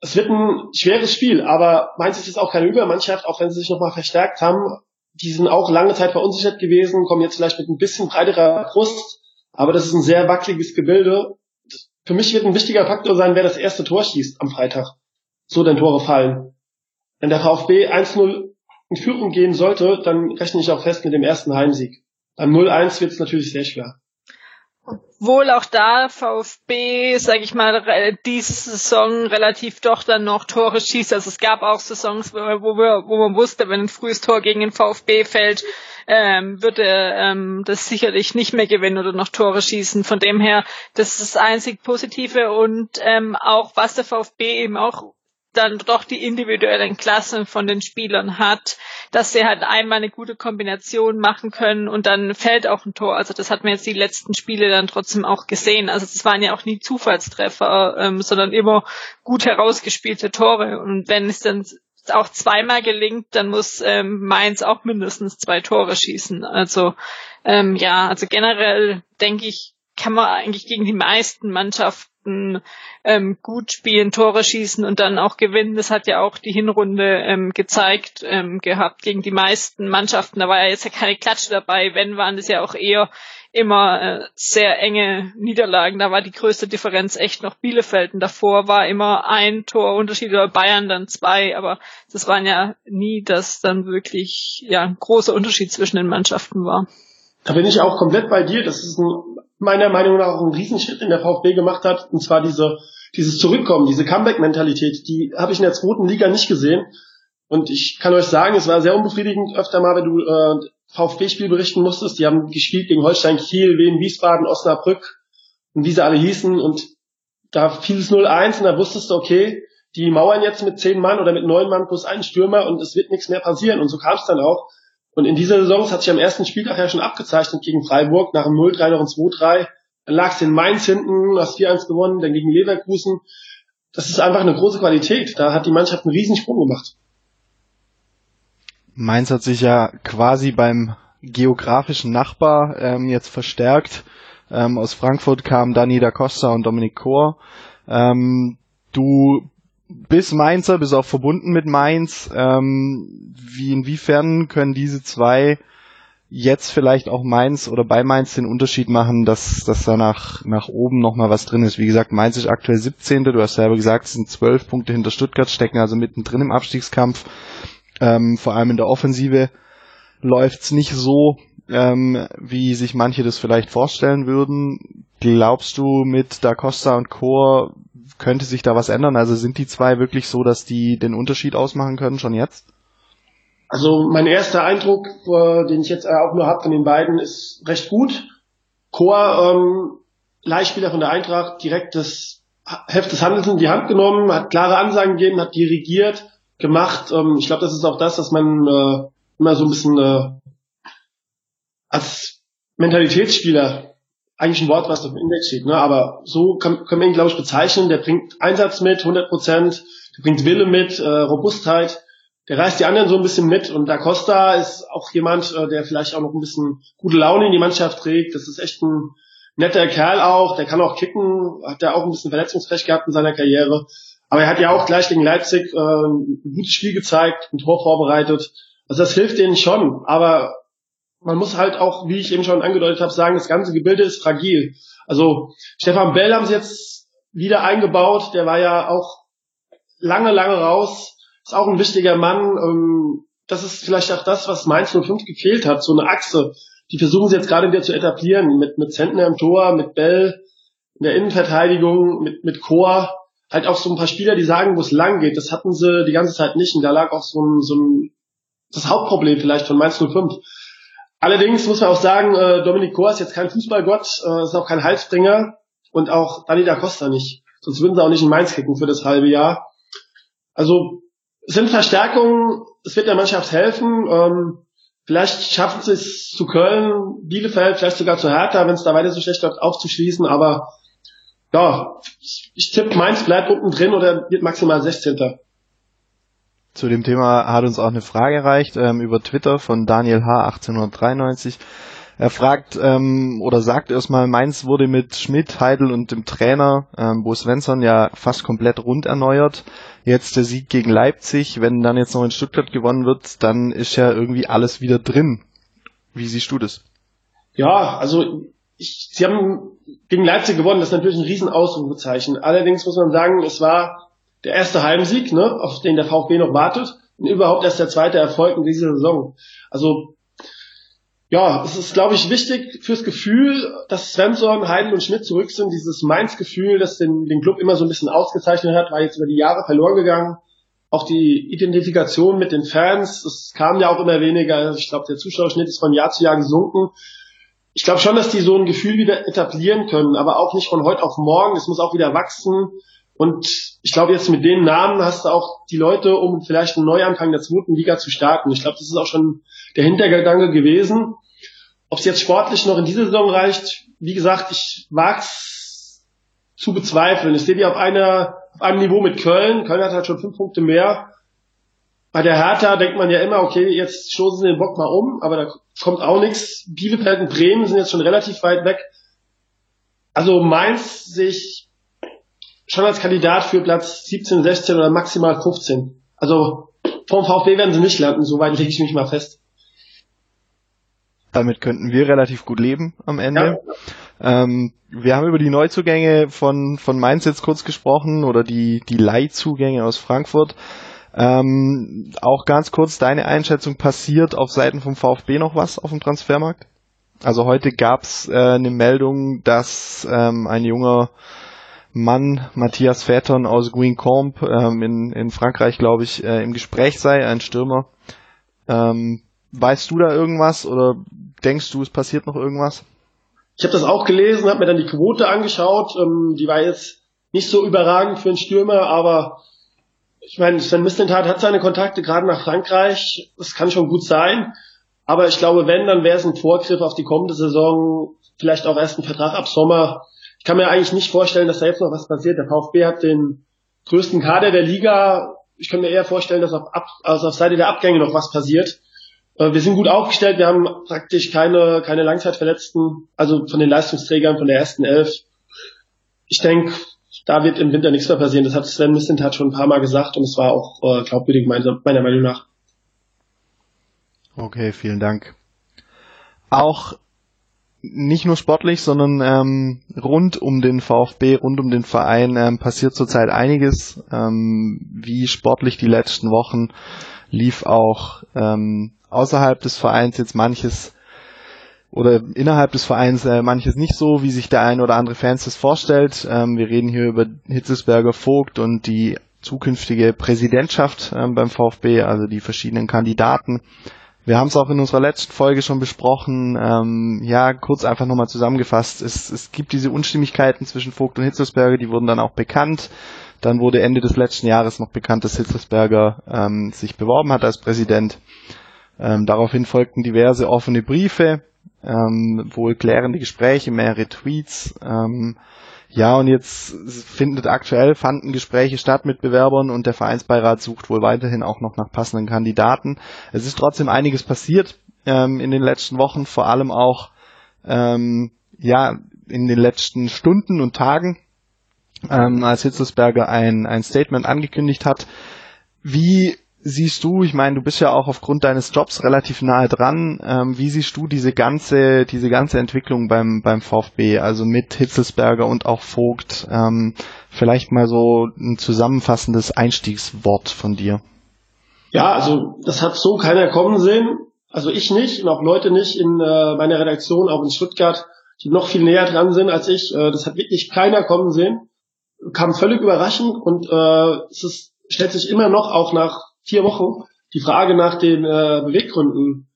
es wird ein schweres Spiel, aber Mainz ist jetzt auch keine Übermannschaft, auch wenn sie sich nochmal verstärkt haben. Die sind auch lange Zeit verunsichert gewesen, kommen jetzt vielleicht mit ein bisschen breiterer Brust, aber das ist ein sehr wackeliges Gebilde. Für mich wird ein wichtiger Faktor sein, wer das erste Tor schießt am Freitag. So denn Tore fallen. Wenn der VfB 1-0 in Führung gehen sollte, dann rechne ich auch fest mit dem ersten Heimsieg. Beim 0-1 wird es natürlich sehr schwer wohl auch da VfB, sage ich mal, diese Saison relativ doch dann noch Tore schießt. Also es gab auch Saisons, wo, wir, wo man wusste, wenn ein frühes Tor gegen den VfB fällt, ähm, würde ähm, das sicherlich nicht mehr gewinnen oder noch Tore schießen. Von dem her, das ist das einzig Positive und ähm, auch was der VfB eben auch dann doch die individuellen Klassen von den Spielern hat, dass sie halt einmal eine gute Kombination machen können und dann fällt auch ein Tor. Also das hat man jetzt die letzten Spiele dann trotzdem auch gesehen. Also das waren ja auch nie Zufallstreffer, ähm, sondern immer gut herausgespielte Tore. Und wenn es dann auch zweimal gelingt, dann muss ähm, Mainz auch mindestens zwei Tore schießen. Also ähm, ja, also generell denke ich, kann man eigentlich gegen die meisten Mannschaften ähm, gut spielen, Tore schießen und dann auch gewinnen. Das hat ja auch die Hinrunde ähm, gezeigt ähm, gehabt gegen die meisten Mannschaften. Da war ja jetzt ja keine Klatsche dabei. Wenn, waren das ja auch eher immer äh, sehr enge Niederlagen. Da war die größte Differenz echt noch Bielefeld und davor war immer ein Torunterschied oder Bayern dann zwei, aber das waren ja nie, dass dann wirklich ja ein großer Unterschied zwischen den Mannschaften war. Da bin ich auch komplett bei dir. Das ist ein, meiner Meinung nach auch ein Riesenschritt, den der VfB gemacht hat, und zwar diese dieses Zurückkommen, diese Comeback-Mentalität, die habe ich in der zweiten Liga nicht gesehen. Und ich kann euch sagen, es war sehr unbefriedigend öfter mal, wenn du äh, VfB-Spiel berichten musstest. Die haben gespielt gegen Holstein Kiel, Wien, Wiesbaden, Osnabrück und wie sie alle hießen. Und da fiel es 0-1 und da wusstest du, okay, die mauern jetzt mit zehn Mann oder mit neun Mann plus einen Stürmer und es wird nichts mehr passieren. Und so kam es dann auch. Und in dieser Saison, das hat sich am ersten Spieltag ja schon abgezeichnet gegen Freiburg, nach dem 0-3 noch ein 2-3. Dann lag es in Mainz hinten, hast 4-1 gewonnen, dann gegen Leverkusen. Das ist einfach eine große Qualität. Da hat die Mannschaft einen riesen Sprung gemacht. Mainz hat sich ja quasi beim geografischen Nachbar ähm, jetzt verstärkt. Ähm, aus Frankfurt kamen Dani da Costa und Dominik Kor. Ähm, du bist Mainzer, bist auch verbunden mit Mainz. Ähm, wie inwiefern können diese zwei jetzt vielleicht auch Mainz oder bei Mainz den Unterschied machen, dass, dass da nach, nach oben nochmal was drin ist. Wie gesagt, Mainz ist aktuell 17. Du hast selber gesagt, es sind 12 Punkte hinter Stuttgart, stecken also mittendrin im Abstiegskampf. Ähm, vor allem in der Offensive läuft's nicht so, ähm, wie sich manche das vielleicht vorstellen würden. Glaubst du, mit Da Costa und Chor könnte sich da was ändern? Also sind die zwei wirklich so, dass die den Unterschied ausmachen können schon jetzt? Also mein erster Eindruck, äh, den ich jetzt auch nur habe von den beiden, ist recht gut. Chor, ähm, Leihspieler von der Eintracht, direkt das Heft des Handels in die Hand genommen, hat klare Ansagen gegeben, hat dirigiert, gemacht. Ähm, ich glaube, das ist auch das, was man äh, immer so ein bisschen äh, als Mentalitätsspieler eigentlich ein Wort, was auf dem Index steht, ne? aber so kann, können wir ihn, glaube ich, bezeichnen. Der bringt Einsatz mit, 100 Prozent, der bringt Wille mit, äh, Robustheit, der reißt die anderen so ein bisschen mit und Da Costa ist auch jemand, äh, der vielleicht auch noch ein bisschen gute Laune in die Mannschaft trägt. Das ist echt ein netter Kerl auch, der kann auch kicken, hat ja auch ein bisschen Verletzungsrecht gehabt in seiner Karriere. Aber er hat ja auch gleich gegen Leipzig äh, ein gutes Spiel gezeigt, ein Tor vorbereitet. Also das hilft denen schon. Aber man muss halt auch, wie ich eben schon angedeutet habe, sagen, das ganze Gebilde ist fragil. Also Stefan Bell haben sie jetzt wieder eingebaut. Der war ja auch lange, lange raus. Ist auch ein wichtiger Mann. Ähm, das ist vielleicht auch das, was Mainz 05 gefehlt hat. So eine Achse. Die versuchen sie jetzt gerade wieder zu etablieren. Mit, mit Zentner im Tor, mit Bell in der Innenverteidigung, mit, mit Chor halt auch so ein paar Spieler, die sagen, wo es lang geht. Das hatten sie die ganze Zeit nicht. Und da lag auch so ein, so ein das Hauptproblem vielleicht von Mainz 05. Allerdings muss man auch sagen, äh, Dominik Kor ist jetzt kein Fußballgott, äh, ist auch kein Halsbringer und auch Dani da Costa nicht. Sonst würden sie auch nicht in Mainz kicken für das halbe Jahr. Also es sind Verstärkungen, es wird der Mannschaft helfen. Ähm, vielleicht schaffen sie es zu Köln, Bielefeld, vielleicht sogar zu Hertha, wenn es da weiter so schlecht läuft, aufzuschließen. Aber ja, ich tippe, Mainz bleibt unten drin oder wird maximal 16. Zu dem Thema hat uns auch eine Frage erreicht ähm, über Twitter von Daniel H. 1893. Er fragt ähm, oder sagt erstmal, Mainz wurde mit Schmidt, Heidel und dem Trainer ähm, Bo Svensson ja fast komplett rund erneuert. Jetzt der Sieg gegen Leipzig, wenn dann jetzt noch in Stuttgart gewonnen wird, dann ist ja irgendwie alles wieder drin. Wie siehst du das? Ja, also ich, sie haben gegen Leipzig gewonnen, das ist natürlich ein Riesenausrufezeichen. Allerdings muss man sagen, es war der erste Heimsieg, ne, auf den der VfB noch wartet und überhaupt erst der zweite Erfolg in dieser Saison. Also ja, es ist, glaube ich, wichtig fürs Gefühl, dass Svensson, Heidel und Schmidt zurück sind. Dieses Mainz-Gefühl, das den, den Club immer so ein bisschen ausgezeichnet hat, war jetzt über die Jahre verloren gegangen. Auch die Identifikation mit den Fans, das kam ja auch immer weniger. Ich glaube, der Zuschauerschnitt ist von Jahr zu Jahr gesunken. Ich glaube schon, dass die so ein Gefühl wieder etablieren können, aber auch nicht von heute auf morgen. Es muss auch wieder wachsen. Und ich glaube, jetzt mit den Namen hast du auch die Leute, um vielleicht einen Neuanfang der zweiten Liga zu starten. Ich glaube, das ist auch schon der Hintergedanke gewesen. Ob es jetzt sportlich noch in dieser Saison reicht, wie gesagt, ich wag's zu bezweifeln. Ich sehe die auf, einer, auf einem Niveau mit Köln. Köln hat halt schon fünf Punkte mehr. Bei der Hertha denkt man ja immer, okay, jetzt stoßen sie den Bock mal um, aber da kommt auch nichts. Bielefeld und Bremen sind jetzt schon relativ weit weg. Also Mainz sehe ich schon als Kandidat für Platz 17, 16 oder maximal 15. Also vom VfB werden sie nicht landen, soweit lege ich mich mal fest. Damit könnten wir relativ gut leben am Ende. Ja. Ähm, wir haben über die Neuzugänge von, von Mainz jetzt kurz gesprochen oder die, die Leihzugänge aus Frankfurt. Ähm, auch ganz kurz deine Einschätzung, passiert auf Seiten vom VfB noch was auf dem Transfermarkt? Also heute gab's äh, eine Meldung, dass ähm, ein junger Mann, Matthias Fäton aus Guingamp ähm, in, in Frankreich, glaube ich, äh, im Gespräch sei, ein Stürmer. Ähm, weißt du da irgendwas oder denkst du, es passiert noch irgendwas? Ich habe das auch gelesen, habe mir dann die Quote angeschaut. Ähm, die war jetzt nicht so überragend für einen Stürmer, aber ich meine, Sven Mislintat hat seine Kontakte gerade nach Frankreich. Das kann schon gut sein. Aber ich glaube, wenn, dann wäre es ein Vorgriff auf die kommende Saison, vielleicht auch erst ein Vertrag ab Sommer. Ich kann mir eigentlich nicht vorstellen, dass da jetzt noch was passiert. Der VfB hat den größten Kader der Liga. Ich kann mir eher vorstellen, dass auf, Ab also auf Seite der Abgänge noch was passiert. Äh, wir sind gut aufgestellt. Wir haben praktisch keine, keine Langzeitverletzten, also von den Leistungsträgern von der ersten Elf. Ich denke, da wird im Winter nichts mehr passieren. Das hat Sven Mislintat schon ein paar Mal gesagt und es war auch äh, glaubwürdig meiner Meinung nach. Okay, vielen Dank. Auch nicht nur sportlich, sondern ähm, rund um den VfB, rund um den Verein ähm, passiert zurzeit einiges. Ähm, wie sportlich die letzten Wochen lief auch ähm, außerhalb des Vereins jetzt manches oder innerhalb des Vereins äh, manches nicht so, wie sich der ein oder andere Fans das vorstellt. Ähm, wir reden hier über Hitzesberger Vogt und die zukünftige Präsidentschaft ähm, beim VfB, also die verschiedenen Kandidaten. Wir haben es auch in unserer letzten Folge schon besprochen. Ähm, ja, kurz einfach nochmal zusammengefasst. Es, es gibt diese Unstimmigkeiten zwischen Vogt und Hitzelsberger, die wurden dann auch bekannt. Dann wurde Ende des letzten Jahres noch bekannt, dass Hitzelsberger ähm, sich beworben hat als Präsident. Ähm, daraufhin folgten diverse offene Briefe, ähm, wohl klärende Gespräche, mehrere Tweets. Ähm, ja, und jetzt findet aktuell fanden Gespräche statt mit Bewerbern und der Vereinsbeirat sucht wohl weiterhin auch noch nach passenden Kandidaten. Es ist trotzdem einiges passiert ähm, in den letzten Wochen, vor allem auch ähm, ja in den letzten Stunden und Tagen, ähm, als Hitzelsberger ein, ein Statement angekündigt hat. Wie siehst du, ich meine, du bist ja auch aufgrund deines Jobs relativ nahe dran, ähm, wie siehst du diese ganze, diese ganze Entwicklung beim, beim VfB, also mit Hitzelsberger und auch Vogt, ähm, vielleicht mal so ein zusammenfassendes Einstiegswort von dir. Ja, also das hat so keiner kommen sehen, also ich nicht und auch Leute nicht in äh, meiner Redaktion, auch in Stuttgart, die noch viel näher dran sind als ich, äh, das hat wirklich keiner kommen sehen, kam völlig überraschend und äh, es ist, stellt sich immer noch auch nach vier Wochen die Frage nach den äh, Beweggründen.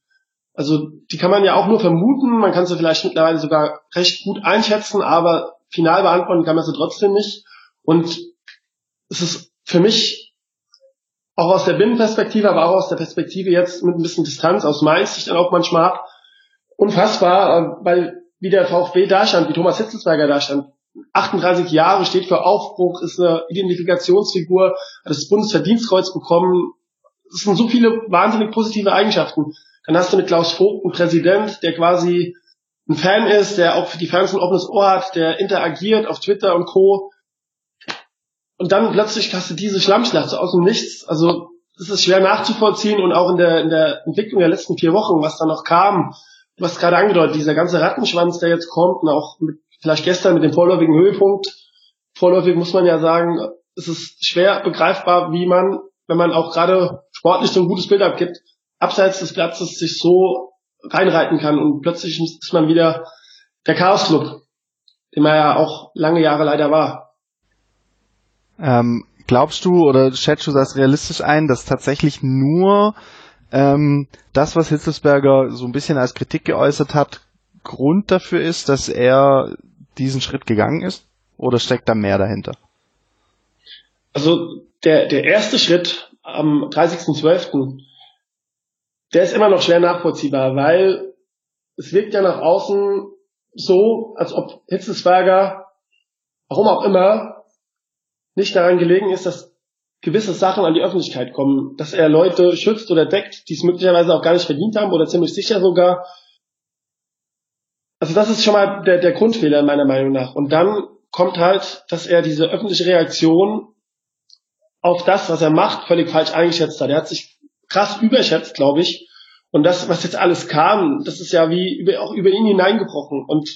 Also die kann man ja auch nur vermuten, man kann sie vielleicht mittlerweile sogar recht gut einschätzen, aber final beantworten kann man sie trotzdem nicht. Und es ist für mich auch aus der Binnenperspektive, aber auch aus der Perspektive jetzt mit ein bisschen Distanz aus Mainz sich dann auch manchmal unfassbar, äh, weil wie der VfB da stand, wie Thomas Hitzelsberger da stand. 38 Jahre steht für Aufbruch, ist eine Identifikationsfigur, hat das Bundesverdienstkreuz bekommen, es sind so viele wahnsinnig positive Eigenschaften. Dann hast du mit Klaus Vogt einen Präsident, der quasi ein Fan ist, der auch für die Fans ein offenes Ohr hat, der interagiert auf Twitter und Co. Und dann plötzlich hast du diese Schlammschlacht so aus dem Nichts. Also das ist schwer nachzuvollziehen und auch in der, in der Entwicklung der letzten vier Wochen, was da noch kam, hast gerade angedeutet, dieser ganze Rattenschwanz, der jetzt kommt und auch mit, vielleicht gestern mit dem vorläufigen Höhepunkt. Vorläufig muss man ja sagen, es ist schwer begreifbar, wie man wenn man auch gerade sportlich so ein gutes Bild abgibt, abseits des Platzes sich so reinreiten kann und plötzlich ist man wieder der Chaos-Club, den man ja auch lange Jahre leider war. Ähm, glaubst du oder schätzt du das realistisch ein, dass tatsächlich nur ähm, das, was Hitzelsberger so ein bisschen als Kritik geäußert hat, Grund dafür ist, dass er diesen Schritt gegangen ist? Oder steckt da mehr dahinter? Also der, der erste Schritt am 30.12., der ist immer noch schwer nachvollziehbar, weil es wirkt ja nach außen so, als ob Hitzelsberger, warum auch immer, nicht daran gelegen ist, dass gewisse Sachen an die Öffentlichkeit kommen, dass er Leute schützt oder deckt, die es möglicherweise auch gar nicht verdient haben oder ziemlich sicher sogar. Also das ist schon mal der, der Grundfehler meiner Meinung nach. Und dann kommt halt, dass er diese öffentliche Reaktion auf das, was er macht, völlig falsch eingeschätzt hat. Er hat sich krass überschätzt, glaube ich. Und das, was jetzt alles kam, das ist ja wie über, auch über ihn hineingebrochen. Und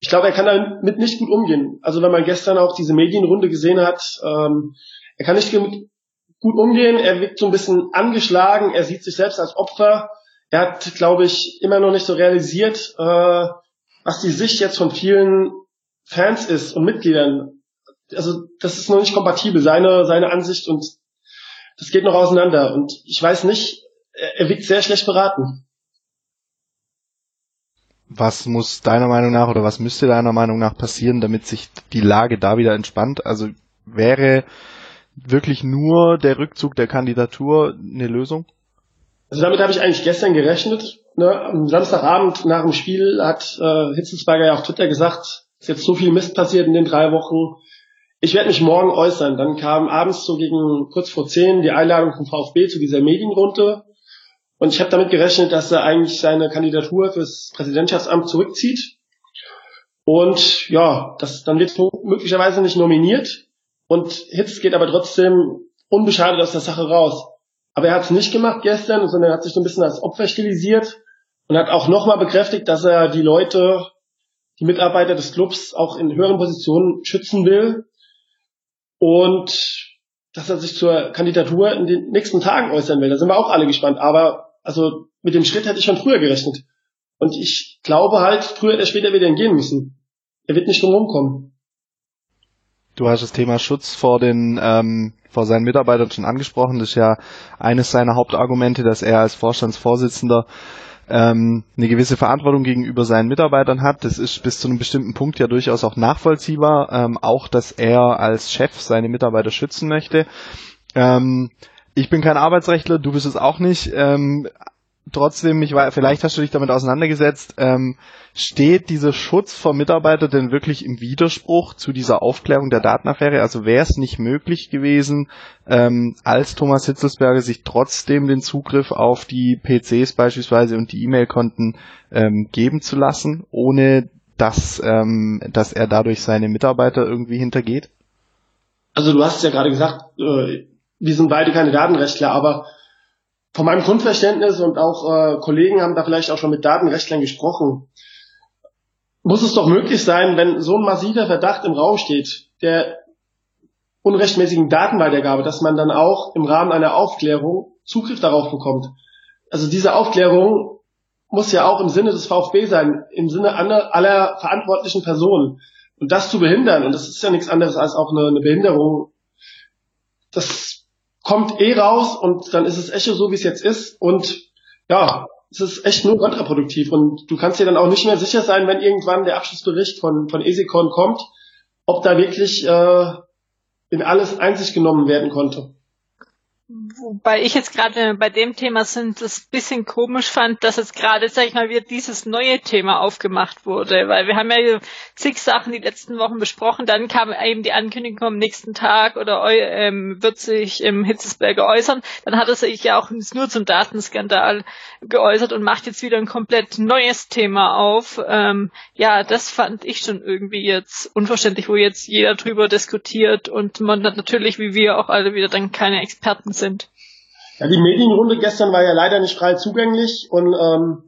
ich glaube, er kann damit nicht gut umgehen. Also wenn man gestern auch diese Medienrunde gesehen hat, ähm, er kann nicht gut umgehen, er wirkt so ein bisschen angeschlagen, er sieht sich selbst als Opfer. Er hat, glaube ich, immer noch nicht so realisiert, äh, was die Sicht jetzt von vielen Fans ist und Mitgliedern. Also das ist noch nicht kompatibel, seine, seine Ansicht und das geht noch auseinander. Und ich weiß nicht, er, er wirkt sehr schlecht beraten. Was muss deiner Meinung nach oder was müsste deiner Meinung nach passieren, damit sich die Lage da wieder entspannt? Also wäre wirklich nur der Rückzug der Kandidatur eine Lösung? Also damit habe ich eigentlich gestern gerechnet. Ne? Am Samstagabend nach dem Spiel hat äh, Hitzelsberger ja auf Twitter gesagt, ist jetzt so viel Mist passiert in den drei Wochen. Ich werde mich morgen äußern. Dann kam abends so gegen kurz vor zehn die Einladung vom VfB zu dieser Medienrunde. Und ich habe damit gerechnet, dass er eigentlich seine Kandidatur fürs Präsidentschaftsamt zurückzieht. Und ja, das, dann wird möglicherweise nicht nominiert. Und Hitz geht aber trotzdem unbeschadet aus der Sache raus. Aber er hat es nicht gemacht gestern, sondern er hat sich so ein bisschen als Opfer stilisiert und hat auch nochmal bekräftigt, dass er die Leute, die Mitarbeiter des Clubs auch in höheren Positionen schützen will und dass er sich zur Kandidatur in den nächsten Tagen äußern will. Da sind wir auch alle gespannt. Aber also mit dem Schritt hätte ich schon früher gerechnet. Und ich glaube halt, früher oder später wird er gehen müssen. Er wird nicht drum rumkommen. Du hast das Thema Schutz vor den ähm, vor seinen Mitarbeitern schon angesprochen. Das ist ja eines seiner Hauptargumente, dass er als Vorstandsvorsitzender ähm, eine gewisse Verantwortung gegenüber seinen Mitarbeitern hat. Das ist bis zu einem bestimmten Punkt ja durchaus auch nachvollziehbar. Ähm, auch, dass er als Chef seine Mitarbeiter schützen möchte. Ähm, ich bin kein Arbeitsrechtler, du bist es auch nicht. Ähm, trotzdem, ich war, vielleicht hast du dich damit auseinandergesetzt, ähm, steht dieser Schutz vor Mitarbeitern denn wirklich im Widerspruch zu dieser Aufklärung der Datenaffäre? Also wäre es nicht möglich gewesen, ähm, als Thomas Hitzelsberger sich trotzdem den Zugriff auf die PCs beispielsweise und die E-Mail-Konten ähm, geben zu lassen, ohne dass, ähm, dass er dadurch seine Mitarbeiter irgendwie hintergeht? Also du hast ja gerade gesagt, äh, wir sind beide keine Datenrechtler, aber von meinem Grundverständnis und auch äh, Kollegen haben da vielleicht auch schon mit Datenrechtlern gesprochen, muss es doch möglich sein, wenn so ein massiver Verdacht im Raum steht, der unrechtmäßigen Datenweitergabe, dass man dann auch im Rahmen einer Aufklärung Zugriff darauf bekommt. Also diese Aufklärung muss ja auch im Sinne des VfB sein, im Sinne aller, verantwortlichen Personen. Und das zu behindern, und das ist ja nichts anderes als auch eine, eine Behinderung, das kommt eh raus und dann ist es Echo so, wie es jetzt ist. Und ja, es ist echt nur kontraproduktiv. Und du kannst dir dann auch nicht mehr sicher sein, wenn irgendwann der Abschlussbericht von, von ESICON kommt, ob da wirklich äh, in alles Einsicht genommen werden konnte. Wobei ich jetzt gerade bei dem Thema sind das bisschen komisch fand, dass jetzt gerade, sag ich mal, wieder dieses neue Thema aufgemacht wurde, weil wir haben ja zig Sachen die letzten Wochen besprochen, dann kam eben die Ankündigung am nächsten Tag oder ähm, wird sich im Hitzesberger äußern, dann hat er sich ja auch nur zum Datenskandal geäußert und macht jetzt wieder ein komplett neues Thema auf. Ähm, ja, das fand ich schon irgendwie jetzt unverständlich, wo jetzt jeder drüber diskutiert und man natürlich, wie wir auch alle wieder dann keine Experten sind. Ja, die Medienrunde gestern war ja leider nicht frei zugänglich und ähm,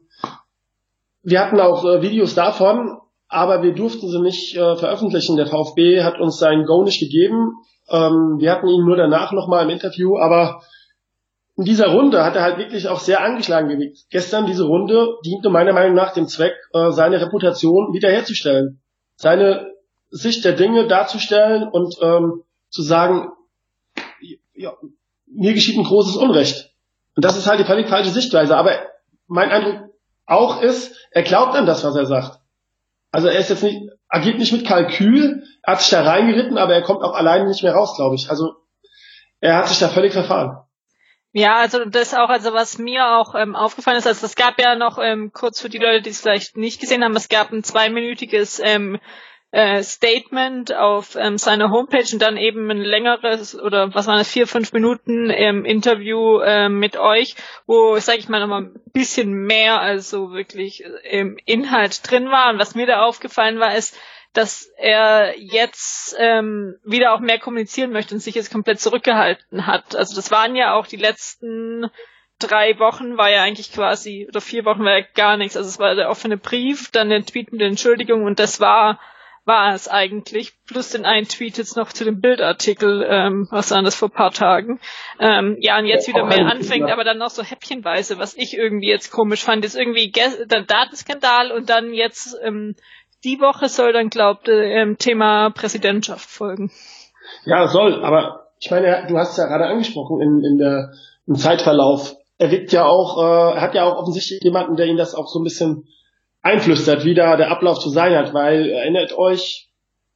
wir hatten auch äh, Videos davon, aber wir durften sie nicht äh, veröffentlichen. Der VfB hat uns sein Go nicht gegeben. Ähm, wir hatten ihn nur danach nochmal im Interview, aber in dieser Runde hat er halt wirklich auch sehr angeschlagen gewirkt. Gestern diese Runde diente meiner Meinung nach dem Zweck, äh, seine Reputation wiederherzustellen, seine Sicht der Dinge darzustellen und ähm, zu sagen, ja, mir geschieht ein großes Unrecht. Und das ist halt die völlig falsche Sichtweise. Aber mein Eindruck auch ist, er glaubt an das, was er sagt. Also er ist jetzt nicht, agiert nicht mit Kalkül, er hat sich da reingeritten, aber er kommt auch alleine nicht mehr raus, glaube ich. Also er hat sich da völlig verfahren. Ja, also das auch, also was mir auch ähm, aufgefallen ist, also es gab ja noch ähm, kurz für die Leute, die es vielleicht nicht gesehen haben, es gab ein zweiminütiges ähm, äh, Statement auf ähm, seiner Homepage und dann eben ein längeres oder was waren das, vier, fünf Minuten ähm, Interview äh, mit euch, wo, sage ich mal, nochmal ein bisschen mehr als so wirklich im Inhalt drin war. Und was mir da aufgefallen war, ist, dass er jetzt ähm, wieder auch mehr kommunizieren möchte und sich jetzt komplett zurückgehalten hat. Also das waren ja auch die letzten drei Wochen war ja eigentlich quasi, oder vier Wochen war ja gar nichts. Also es war der offene Brief, dann der Tweet mit der Entschuldigung und das war war es eigentlich, plus den einen Tweet jetzt noch zu dem Bildartikel, ähm, was war das vor paar Tagen. Ähm, ja, und jetzt ja, wieder mehr anfängt, aber dann noch so häppchenweise, was ich irgendwie jetzt komisch fand, ist irgendwie dann Datenskandal und dann jetzt ähm, die Woche soll dann, glaubt, ähm, Thema Präsidentschaft folgen. Ja, soll, aber ich meine, du hast es ja gerade angesprochen in, in der, im Zeitverlauf. Er wirkt ja auch, äh, er hat ja auch offensichtlich jemanden, der ihn das auch so ein bisschen einflüstert, wie da der Ablauf zu sein hat, weil erinnert euch,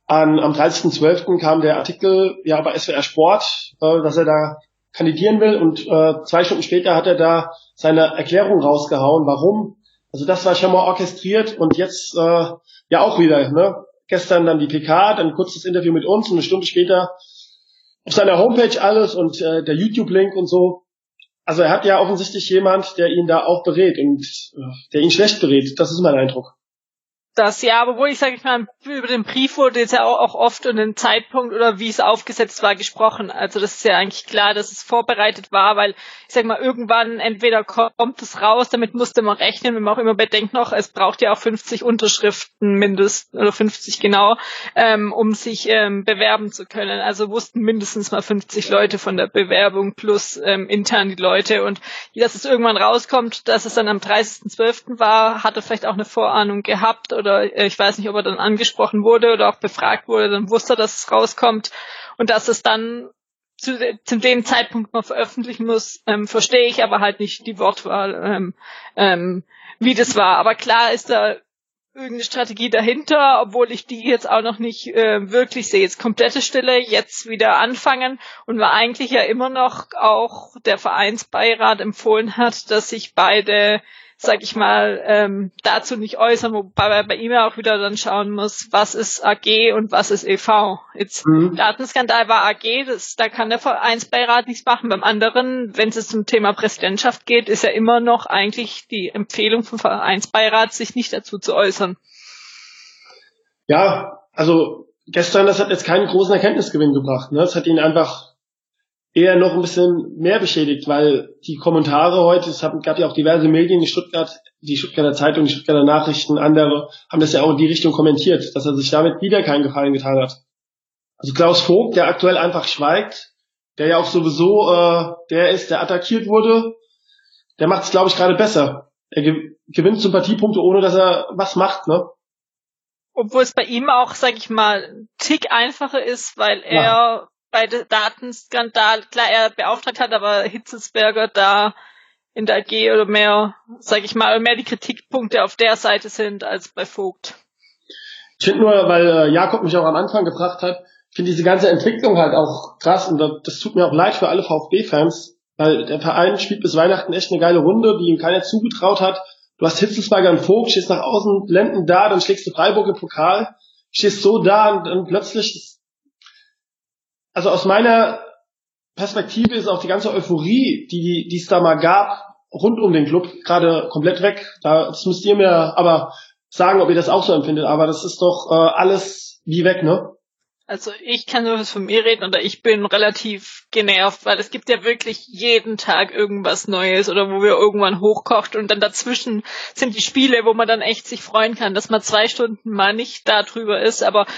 an, am 30.12. kam der Artikel ja bei SWR Sport, äh, dass er da kandidieren will und äh, zwei Stunden später hat er da seine Erklärung rausgehauen, warum. Also das war schon mal orchestriert und jetzt äh, ja auch wieder. Ne? Gestern dann die PK, dann kurz das Interview mit uns und eine Stunde später auf seiner Homepage alles und äh, der YouTube-Link und so also er hat ja offensichtlich jemand, der ihn da auch berät und äh, der ihn schlecht berät. Das ist mein Eindruck das, ja, wo ich sage ich mal, über den Brief wurde jetzt ja auch, auch oft und den Zeitpunkt oder wie es aufgesetzt war gesprochen. Also das ist ja eigentlich klar, dass es vorbereitet war, weil ich sag mal, irgendwann entweder kommt es raus, damit musste man rechnen, wenn man auch immer bedenkt noch, es braucht ja auch 50 Unterschriften mindestens oder 50 genau, ähm, um sich ähm, bewerben zu können. Also wussten mindestens mal 50 Leute von der Bewerbung plus ähm, intern die Leute und dass es irgendwann rauskommt, dass es dann am 30.12. war, hatte vielleicht auch eine Vorahnung gehabt oder äh, ich weiß nicht, ob er dann angesprochen wurde oder auch befragt wurde, dann wusste er, dass es rauskommt und dass es dann zu, zu dem Zeitpunkt noch veröffentlichen muss, ähm, verstehe ich aber halt nicht die Wortwahl, ähm, ähm, wie das war. Aber klar ist da irgendeine Strategie dahinter, obwohl ich die jetzt auch noch nicht äh, wirklich sehe. Jetzt komplette Stille, jetzt wieder anfangen und war eigentlich ja immer noch auch der Vereinsbeirat empfohlen hat, dass sich beide sag ich mal, ähm, dazu nicht äußern, wobei man bei ihm ja auch wieder dann schauen muss, was ist AG und was ist EV. Jetzt mhm. Datenskandal war AG, das, da kann der Vereinsbeirat nichts machen. Beim anderen, wenn es zum Thema Präsidentschaft geht, ist ja immer noch eigentlich die Empfehlung vom Vereinsbeirat, sich nicht dazu zu äußern. Ja, also gestern, das hat jetzt keinen großen Erkenntnisgewinn gebracht. Ne? Es hat ihn einfach eher noch ein bisschen mehr beschädigt, weil die Kommentare heute, es gab ja auch diverse Medien, die Stuttgart, die Stuttgarter Zeitung, die Stuttgarter Nachrichten, andere haben das ja auch in die Richtung kommentiert, dass er sich damit wieder keinen Gefallen getan hat. Also Klaus Vogt, der aktuell einfach schweigt, der ja auch sowieso äh, der ist, der attackiert wurde, der macht es, glaube ich, gerade besser. Er gewinnt Sympathiepunkte, ohne dass er was macht, ne? Obwohl es bei ihm auch, sag ich mal, Tick einfacher ist, weil er ja bei der Datenskandal, klar, er beauftragt hat, aber Hitzelsberger da in der AG oder mehr, sag ich mal, mehr die Kritikpunkte auf der Seite sind als bei Vogt. Ich finde nur, weil äh, Jakob mich auch am Anfang gefragt hat, ich finde diese ganze Entwicklung halt auch krass und das tut mir auch leid für alle VfB-Fans, weil der Verein spielt bis Weihnachten echt eine geile Runde, die ihm keiner zugetraut hat. Du hast Hitzelsberger und Vogt, stehst nach außen, blenden da, dann schlägst du Freiburg im Pokal, stehst so da und, und plötzlich, also aus meiner Perspektive ist auch die ganze Euphorie, die, die es da mal gab, rund um den Club, gerade komplett weg. Da, das müsst ihr mir aber sagen, ob ihr das auch so empfindet. Aber das ist doch äh, alles wie weg, ne? Also ich kann nur von mir reden oder ich bin relativ genervt, weil es gibt ja wirklich jeden Tag irgendwas Neues oder wo wir irgendwann hochkocht und dann dazwischen sind die Spiele, wo man dann echt sich freuen kann, dass man zwei Stunden mal nicht da drüber ist, aber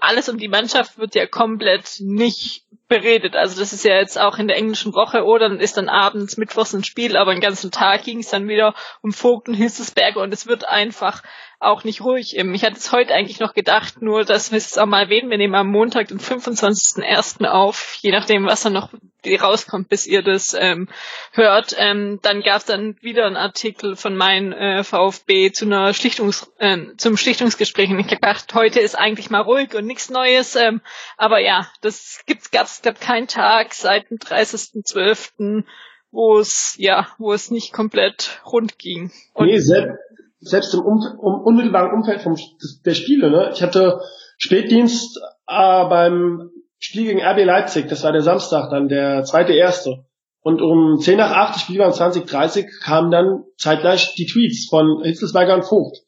alles um die Mannschaft wird ja komplett nicht beredet. Also das ist ja jetzt auch in der englischen Woche, oder dann ist dann abends, mittwochs ein Spiel, aber den ganzen Tag ging es dann wieder um Vogt und Hissesberger und es wird einfach auch nicht ruhig. Ich hatte es heute eigentlich noch gedacht, nur dass wir es auch mal erwähnen. Wir nehmen am Montag, den 25.01. auf, je nachdem, was dann noch rauskommt, bis ihr das ähm, hört. Ähm, dann gab es dann wieder einen Artikel von meinem äh, VfB zu einer Schlichtungs, äh, zum Schlichtungsgespräch. Und ich habe gedacht, heute ist eigentlich mal ruhig und nichts Neues. Ähm, aber ja, das gibt's, gab's, gab keinen Tag seit dem 30.12., wo es ja, wo es nicht komplett rund ging. Und nee, selbst, selbst im um, um, unmittelbaren Umfeld vom, der Spiele. Ne? Ich hatte Spätdienst äh, beim Spiel gegen RB Leipzig, das war der Samstag, dann der zweite erste. Und um 10 nach 8, das Spiel war um 20.30 kamen dann zeitgleich die Tweets von Hitzelsberger und Vogt.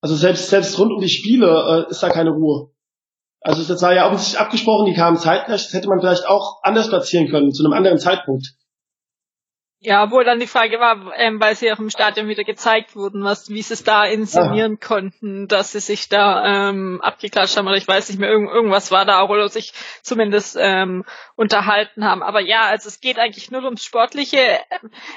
Also selbst, selbst rund um die Spiele äh, ist da keine Ruhe. Also das war ja offensichtlich abgesprochen, die kamen zeitgleich, das hätte man vielleicht auch anders platzieren können, zu einem anderen Zeitpunkt. Ja, obwohl dann die Frage war, ähm, weil sie auch im Stadion wieder gezeigt wurden, was, wie sie es da inszenieren ah. konnten, dass sie sich da ähm, abgeklatscht haben oder ich weiß nicht mehr, irgend, irgendwas war da auch oder sich zumindest ähm, unterhalten haben. Aber ja, also es geht eigentlich nur ums Sportliche.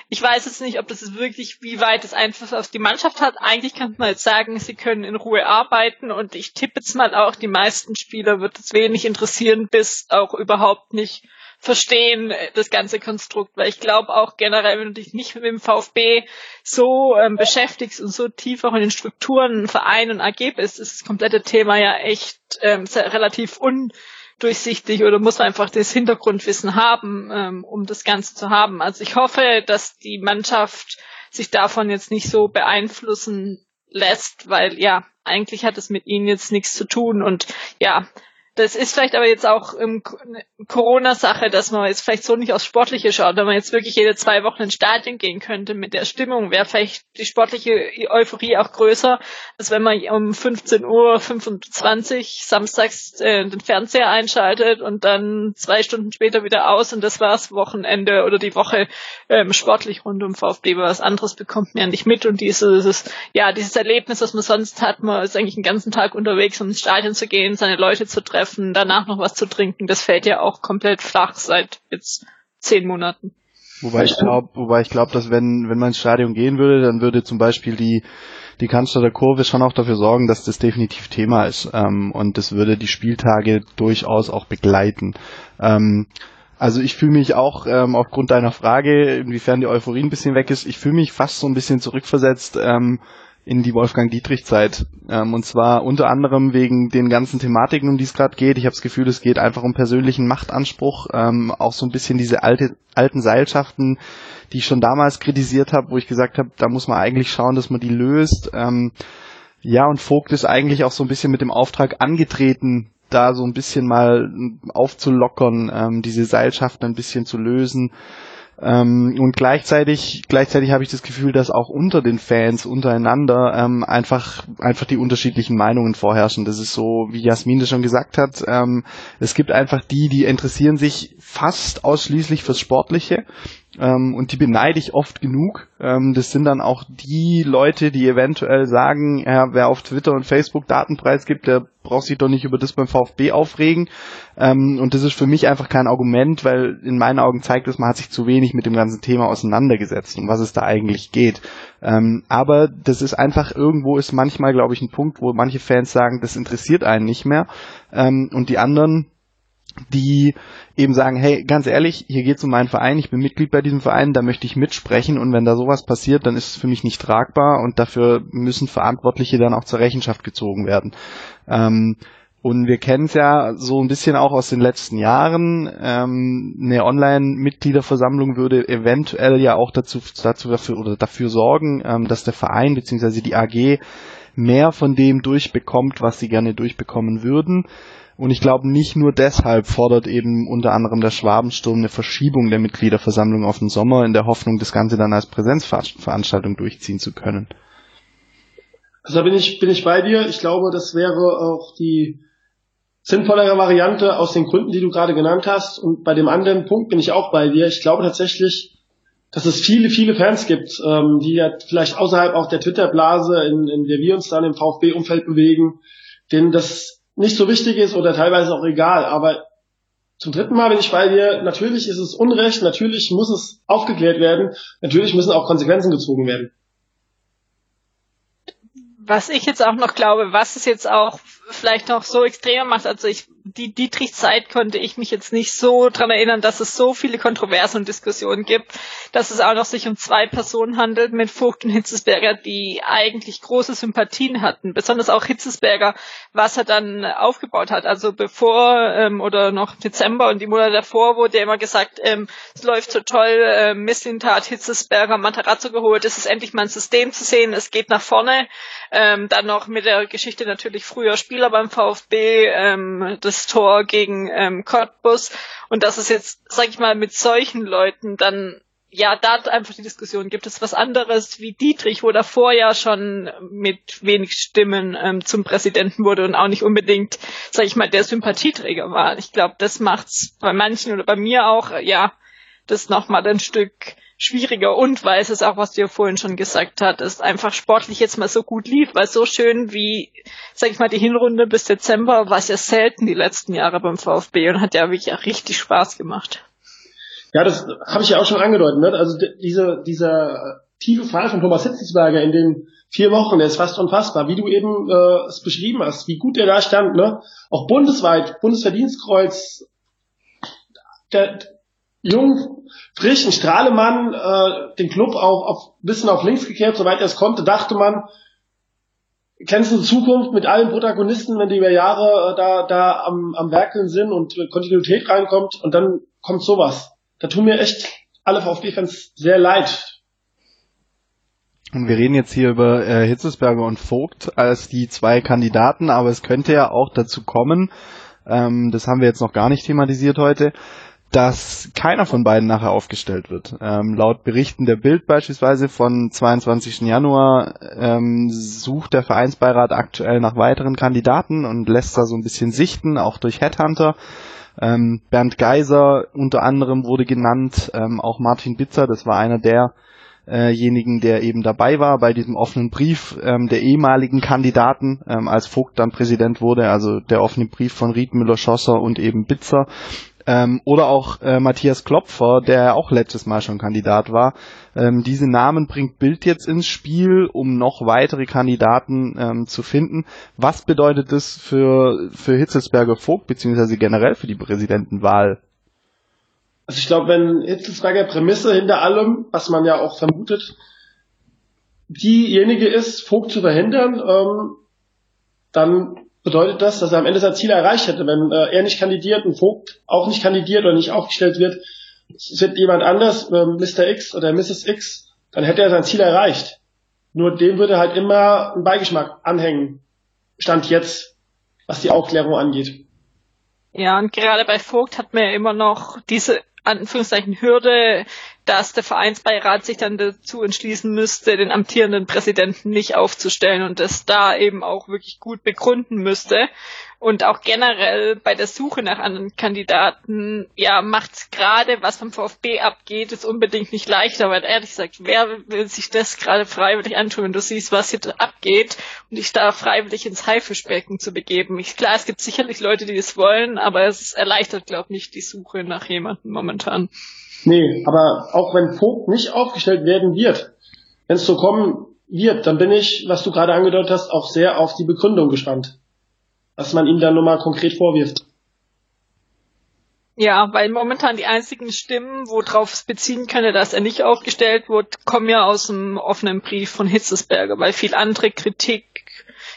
Ich weiß jetzt nicht, ob das wirklich, wie weit es Einfluss auf die Mannschaft hat. Eigentlich kann man jetzt sagen, sie können in Ruhe arbeiten und ich tippe jetzt mal auch, die meisten Spieler wird es wenig interessieren, bis auch überhaupt nicht verstehen, äh, das ganze Konstrukt, weil ich glaube auch generell, wenn du dich nicht mit dem VfB so ähm, beschäftigst und so tief auch in den Strukturen, Verein und AG bist, ist das komplette Thema ja echt ähm, sehr, relativ undurchsichtig oder muss einfach das Hintergrundwissen haben, ähm, um das Ganze zu haben. Also ich hoffe, dass die Mannschaft sich davon jetzt nicht so beeinflussen lässt, weil ja, eigentlich hat es mit ihnen jetzt nichts zu tun und ja, das ist vielleicht aber jetzt auch ähm, Corona-Sache, dass man jetzt vielleicht so nicht aufs Sportliche schaut. Wenn man jetzt wirklich jede zwei Wochen ins Stadion gehen könnte mit der Stimmung, wäre vielleicht die sportliche Euphorie auch größer, als wenn man um 15.25 Uhr samstags äh, den Fernseher einschaltet und dann zwei Stunden später wieder aus und das war's Wochenende oder die Woche ähm, sportlich rund um VfB. Was anderes bekommt man ja nicht mit und dieses, ja, dieses Erlebnis, was man sonst hat, man ist eigentlich den ganzen Tag unterwegs, um ins Stadion zu gehen, seine Leute zu treffen treffen, danach noch was zu trinken, das fällt ja auch komplett flach seit jetzt zehn Monaten. Wobei ich glaube, wobei ich glaube, dass wenn wenn man ins Stadion gehen würde, dann würde zum Beispiel die die Cannstatter Kurve schon auch dafür sorgen, dass das definitiv Thema ist ähm, und das würde die Spieltage durchaus auch begleiten. Ähm, also ich fühle mich auch ähm, aufgrund deiner Frage, inwiefern die Euphorie ein bisschen weg ist, ich fühle mich fast so ein bisschen zurückversetzt. Ähm, in die Wolfgang Dietrich Zeit. Ähm, und zwar unter anderem wegen den ganzen Thematiken, um die es gerade geht. Ich habe das Gefühl, es geht einfach um persönlichen Machtanspruch, ähm, auch so ein bisschen diese alte, alten Seilschaften, die ich schon damals kritisiert habe, wo ich gesagt habe, da muss man eigentlich schauen, dass man die löst. Ähm, ja, und Vogt ist eigentlich auch so ein bisschen mit dem Auftrag angetreten, da so ein bisschen mal aufzulockern, ähm, diese Seilschaften ein bisschen zu lösen. Ähm, und gleichzeitig, gleichzeitig habe ich das Gefühl, dass auch unter den Fans untereinander ähm, einfach, einfach die unterschiedlichen Meinungen vorherrschen. Das ist so, wie Jasmin das schon gesagt hat. Ähm, es gibt einfach die, die interessieren sich fast ausschließlich fürs Sportliche ähm, und die beneide ich oft genug. Ähm, das sind dann auch die Leute, die eventuell sagen, ja, wer auf Twitter und Facebook Datenpreis gibt, der braucht sich doch nicht über das beim VfB aufregen. Ähm, und das ist für mich einfach kein Argument, weil in meinen Augen zeigt es, man hat sich zu wenig mit dem ganzen Thema auseinandergesetzt, um was es da eigentlich geht. Ähm, aber das ist einfach irgendwo ist manchmal, glaube ich, ein Punkt, wo manche Fans sagen, das interessiert einen nicht mehr. Ähm, und die anderen die eben sagen, hey, ganz ehrlich, hier geht es um meinen Verein, ich bin Mitglied bei diesem Verein, da möchte ich mitsprechen und wenn da sowas passiert, dann ist es für mich nicht tragbar und dafür müssen Verantwortliche dann auch zur Rechenschaft gezogen werden. Ähm, und wir kennen es ja so ein bisschen auch aus den letzten Jahren. Ähm, eine Online-Mitgliederversammlung würde eventuell ja auch dazu, dazu dafür oder dafür sorgen, ähm, dass der Verein bzw. die AG mehr von dem durchbekommt, was sie gerne durchbekommen würden. Und ich glaube, nicht nur deshalb fordert eben unter anderem der Schwabensturm eine Verschiebung der Mitgliederversammlung auf den Sommer in der Hoffnung, das Ganze dann als Präsenzveranstaltung durchziehen zu können. Also da bin ich, bin ich bei dir. Ich glaube, das wäre auch die sinnvollere Variante aus den Gründen, die du gerade genannt hast. Und bei dem anderen Punkt bin ich auch bei dir. Ich glaube tatsächlich, dass es viele, viele Fans gibt, ähm, die ja vielleicht außerhalb auch der Twitter-Blase, in, in der wir uns dann im VfB-Umfeld bewegen, denen das nicht so wichtig ist oder teilweise auch egal. Aber zum dritten Mal bin ich bei dir. Natürlich ist es Unrecht, natürlich muss es aufgeklärt werden, natürlich müssen auch Konsequenzen gezogen werden. Was ich jetzt auch noch glaube, was es jetzt auch vielleicht noch so extrem macht, also ich die Dietrich-Zeit konnte ich mich jetzt nicht so dran erinnern, dass es so viele Kontroversen und Diskussionen gibt, dass es auch noch sich um zwei Personen handelt mit Vogt und Hitzesberger, die eigentlich große Sympathien hatten. Besonders auch Hitzesberger, was er dann aufgebaut hat. Also bevor ähm, oder noch Dezember und die Monate davor wurde immer gesagt, ähm, es läuft so toll, äh, Misslintat, Hitzesberger, Matarazzo geholt, es ist endlich mal ein System zu sehen, es geht nach vorne. Ähm, dann noch mit der Geschichte natürlich früher Spieler beim VfB, ähm, das Tor gegen ähm, Cottbus und dass es jetzt, sag ich mal, mit solchen Leuten dann ja, da einfach die Diskussion, gibt es was anderes wie Dietrich, wo davor ja schon mit wenig Stimmen ähm, zum Präsidenten wurde und auch nicht unbedingt, sag ich mal, der Sympathieträger war. Ich glaube, das macht's bei manchen oder bei mir auch, ja, das nochmal ein Stück schwieriger und weil es auch, was du ja vorhin schon gesagt hattest, einfach sportlich jetzt mal so gut lief, weil so schön wie, sag ich mal, die Hinrunde bis Dezember war es ja selten die letzten Jahre beim VfB und hat ja wirklich auch richtig Spaß gemacht. Ja, das habe ich ja auch schon angedeutet. Ne? Also diese, dieser tiefe Fall von Thomas Hitzelsberger in den vier Wochen, der ist fast unfassbar, wie du eben äh, es beschrieben hast, wie gut der da stand, ne? Auch bundesweit, Bundesverdienstkreuz, der jung, frischen Strahlemann, äh, den Club auch auf bisschen auf links gekehrt, soweit er es konnte, dachte man, kennst du Zukunft mit allen Protagonisten, wenn die über Jahre äh, da, da am, am Werkeln sind und Kontinuität reinkommt und dann kommt sowas. Da tun mir echt alle VfB-Fans sehr leid, und wir reden jetzt hier über äh, Hitzesberger und Vogt als die zwei Kandidaten, aber es könnte ja auch dazu kommen, ähm, das haben wir jetzt noch gar nicht thematisiert heute, dass keiner von beiden nachher aufgestellt wird. Ähm, laut Berichten der Bild beispielsweise von 22. Januar ähm, sucht der Vereinsbeirat aktuell nach weiteren Kandidaten und lässt da so ein bisschen sichten, auch durch Headhunter. Ähm, Bernd Geiser unter anderem wurde genannt, ähm, auch Martin Bitzer, das war einer der derjenigen, der eben dabei war bei diesem offenen Brief ähm, der ehemaligen Kandidaten, ähm, als Vogt dann Präsident wurde, also der offene Brief von Riedmüller, Schosser und eben Bitzer. Ähm, oder auch äh, Matthias Klopfer, der auch letztes Mal schon Kandidat war. Ähm, diese Namen bringt Bild jetzt ins Spiel, um noch weitere Kandidaten ähm, zu finden. Was bedeutet das für, für Hitzelsberger Vogt, beziehungsweise generell für die Präsidentenwahl also ich glaube, wenn Hitzelsberger Prämisse hinter allem, was man ja auch vermutet, diejenige ist, Vogt zu verhindern, ähm, dann bedeutet das, dass er am Ende sein Ziel erreicht hätte. Wenn äh, er nicht kandidiert und Vogt auch nicht kandidiert oder nicht aufgestellt wird, es wird jemand anders, äh, Mr. X oder Mrs. X, dann hätte er sein Ziel erreicht. Nur dem würde halt immer ein Beigeschmack anhängen. Stand jetzt, was die Aufklärung angeht. Ja, und gerade bei Vogt hat man ja immer noch diese Anführungszeichen Hürde, dass der Vereinsbeirat sich dann dazu entschließen müsste, den amtierenden Präsidenten nicht aufzustellen und das da eben auch wirklich gut begründen müsste. Und auch generell bei der Suche nach anderen Kandidaten, ja, macht's gerade, was vom VfB abgeht, es unbedingt nicht leichter, weil ehrlich gesagt, wer will sich das gerade freiwillig antun, wenn du siehst, was hier abgeht und dich da freiwillig ins Haifischbecken zu begeben. Ich, klar, es gibt sicherlich Leute, die das wollen, aber es erleichtert, glaube ich, nicht die Suche nach jemandem momentan. Nee, aber auch wenn Vogt nicht aufgestellt werden wird, wenn es so kommen wird, dann bin ich, was du gerade angedeutet hast, auch sehr auf die Begründung gespannt was man ihm dann nochmal konkret vorwirft. Ja, weil momentan die einzigen Stimmen, worauf es beziehen könnte, dass er nicht aufgestellt wird, kommen ja aus dem offenen Brief von Hitzesberger, weil viel andere Kritik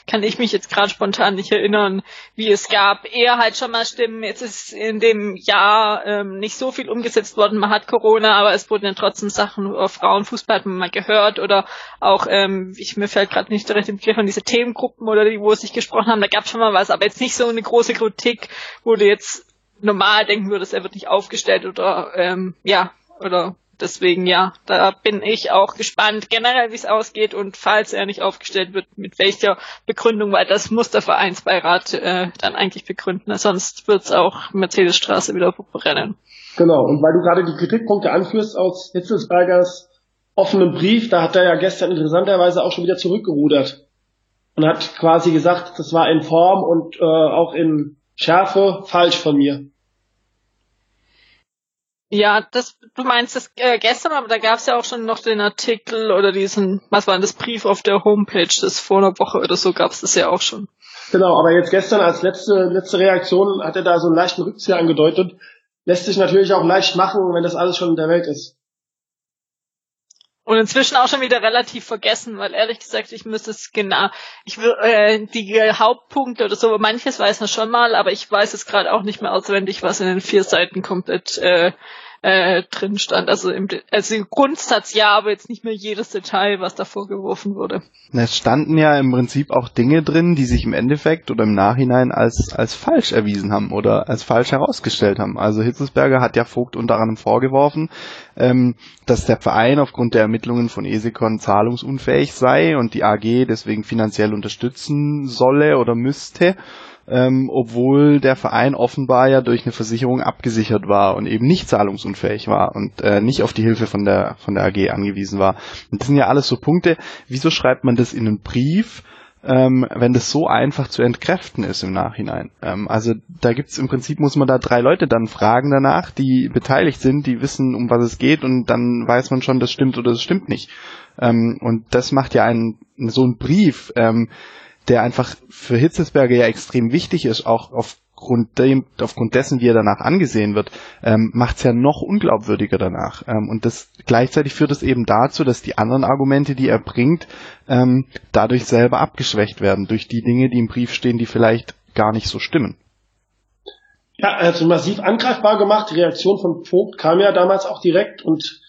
kann ich mich jetzt gerade spontan nicht erinnern, wie es gab. Eher halt schon mal Stimmen. Jetzt ist in dem Jahr ähm, nicht so viel umgesetzt worden. Man hat Corona, aber es wurden ja trotzdem Sachen über Frauenfußball hat man mal gehört oder auch, ähm, ich mir fällt gerade nicht direkt im Begriff an diese Themengruppen oder die, wo es sich gesprochen haben. Da gab es schon mal was, aber jetzt nicht so eine große Kritik, wo du jetzt normal denken würdest, er wird nicht aufgestellt oder ähm, ja oder Deswegen ja, da bin ich auch gespannt generell, wie es ausgeht und falls er nicht aufgestellt wird, mit welcher Begründung, weil das muss der Vereinsbeirat äh, dann eigentlich begründen, sonst wird es auch Mercedesstraße wieder brennen. Genau, und weil du gerade die Kritikpunkte anführst aus Hitzelsbergers offenem Brief, da hat er ja gestern interessanterweise auch schon wieder zurückgerudert und hat quasi gesagt, das war in Form und äh, auch in Schärfe falsch von mir. Ja, das, du meinst das äh, gestern, aber da gab es ja auch schon noch den Artikel oder diesen, was war denn das Brief auf der Homepage, das vor einer Woche oder so gab es das ja auch schon. Genau, aber jetzt gestern als letzte, letzte Reaktion hat er da so einen leichten Rückzieher angedeutet. Lässt sich natürlich auch leicht machen, wenn das alles schon in der Welt ist. Und inzwischen auch schon wieder relativ vergessen, weil ehrlich gesagt, ich müsste es genau, ich will äh, die Hauptpunkte oder so, manches weiß man schon mal, aber ich weiß es gerade auch nicht mehr auswendig, was in den vier Seiten komplett äh, äh, drin stand. Also im, also im Grundsatz ja, aber jetzt nicht mehr jedes Detail, was da vorgeworfen wurde. Es standen ja im Prinzip auch Dinge drin, die sich im Endeffekt oder im Nachhinein als, als falsch erwiesen haben oder als falsch herausgestellt haben. Also Hitzelsberger hat ja Vogt unter anderem vorgeworfen, ähm, dass der Verein aufgrund der Ermittlungen von Esekon zahlungsunfähig sei und die AG deswegen finanziell unterstützen solle oder müsste. Ähm, obwohl der Verein offenbar ja durch eine Versicherung abgesichert war und eben nicht zahlungsunfähig war und äh, nicht auf die Hilfe von der von der AG angewiesen war. Und das sind ja alles so Punkte. Wieso schreibt man das in einen Brief? ähm, wenn das so einfach zu entkräften ist im Nachhinein. Ähm, also da gibt's im Prinzip, muss man da drei Leute dann fragen danach, die beteiligt sind, die wissen, um was es geht und dann weiß man schon, das stimmt oder das stimmt nicht. Ähm, und das macht ja einen, so ein Brief, ähm, der einfach für Hitzesberger ja extrem wichtig ist, auch auf aufgrund, dem, aufgrund dessen, wie er danach angesehen wird, ähm, macht es ja noch unglaubwürdiger danach. Ähm, und das gleichzeitig führt es eben dazu, dass die anderen Argumente, die er bringt, ähm, dadurch selber abgeschwächt werden, durch die Dinge, die im Brief stehen, die vielleicht gar nicht so stimmen. Ja, also massiv angreifbar gemacht. Die Reaktion von Vogt kam ja damals auch direkt und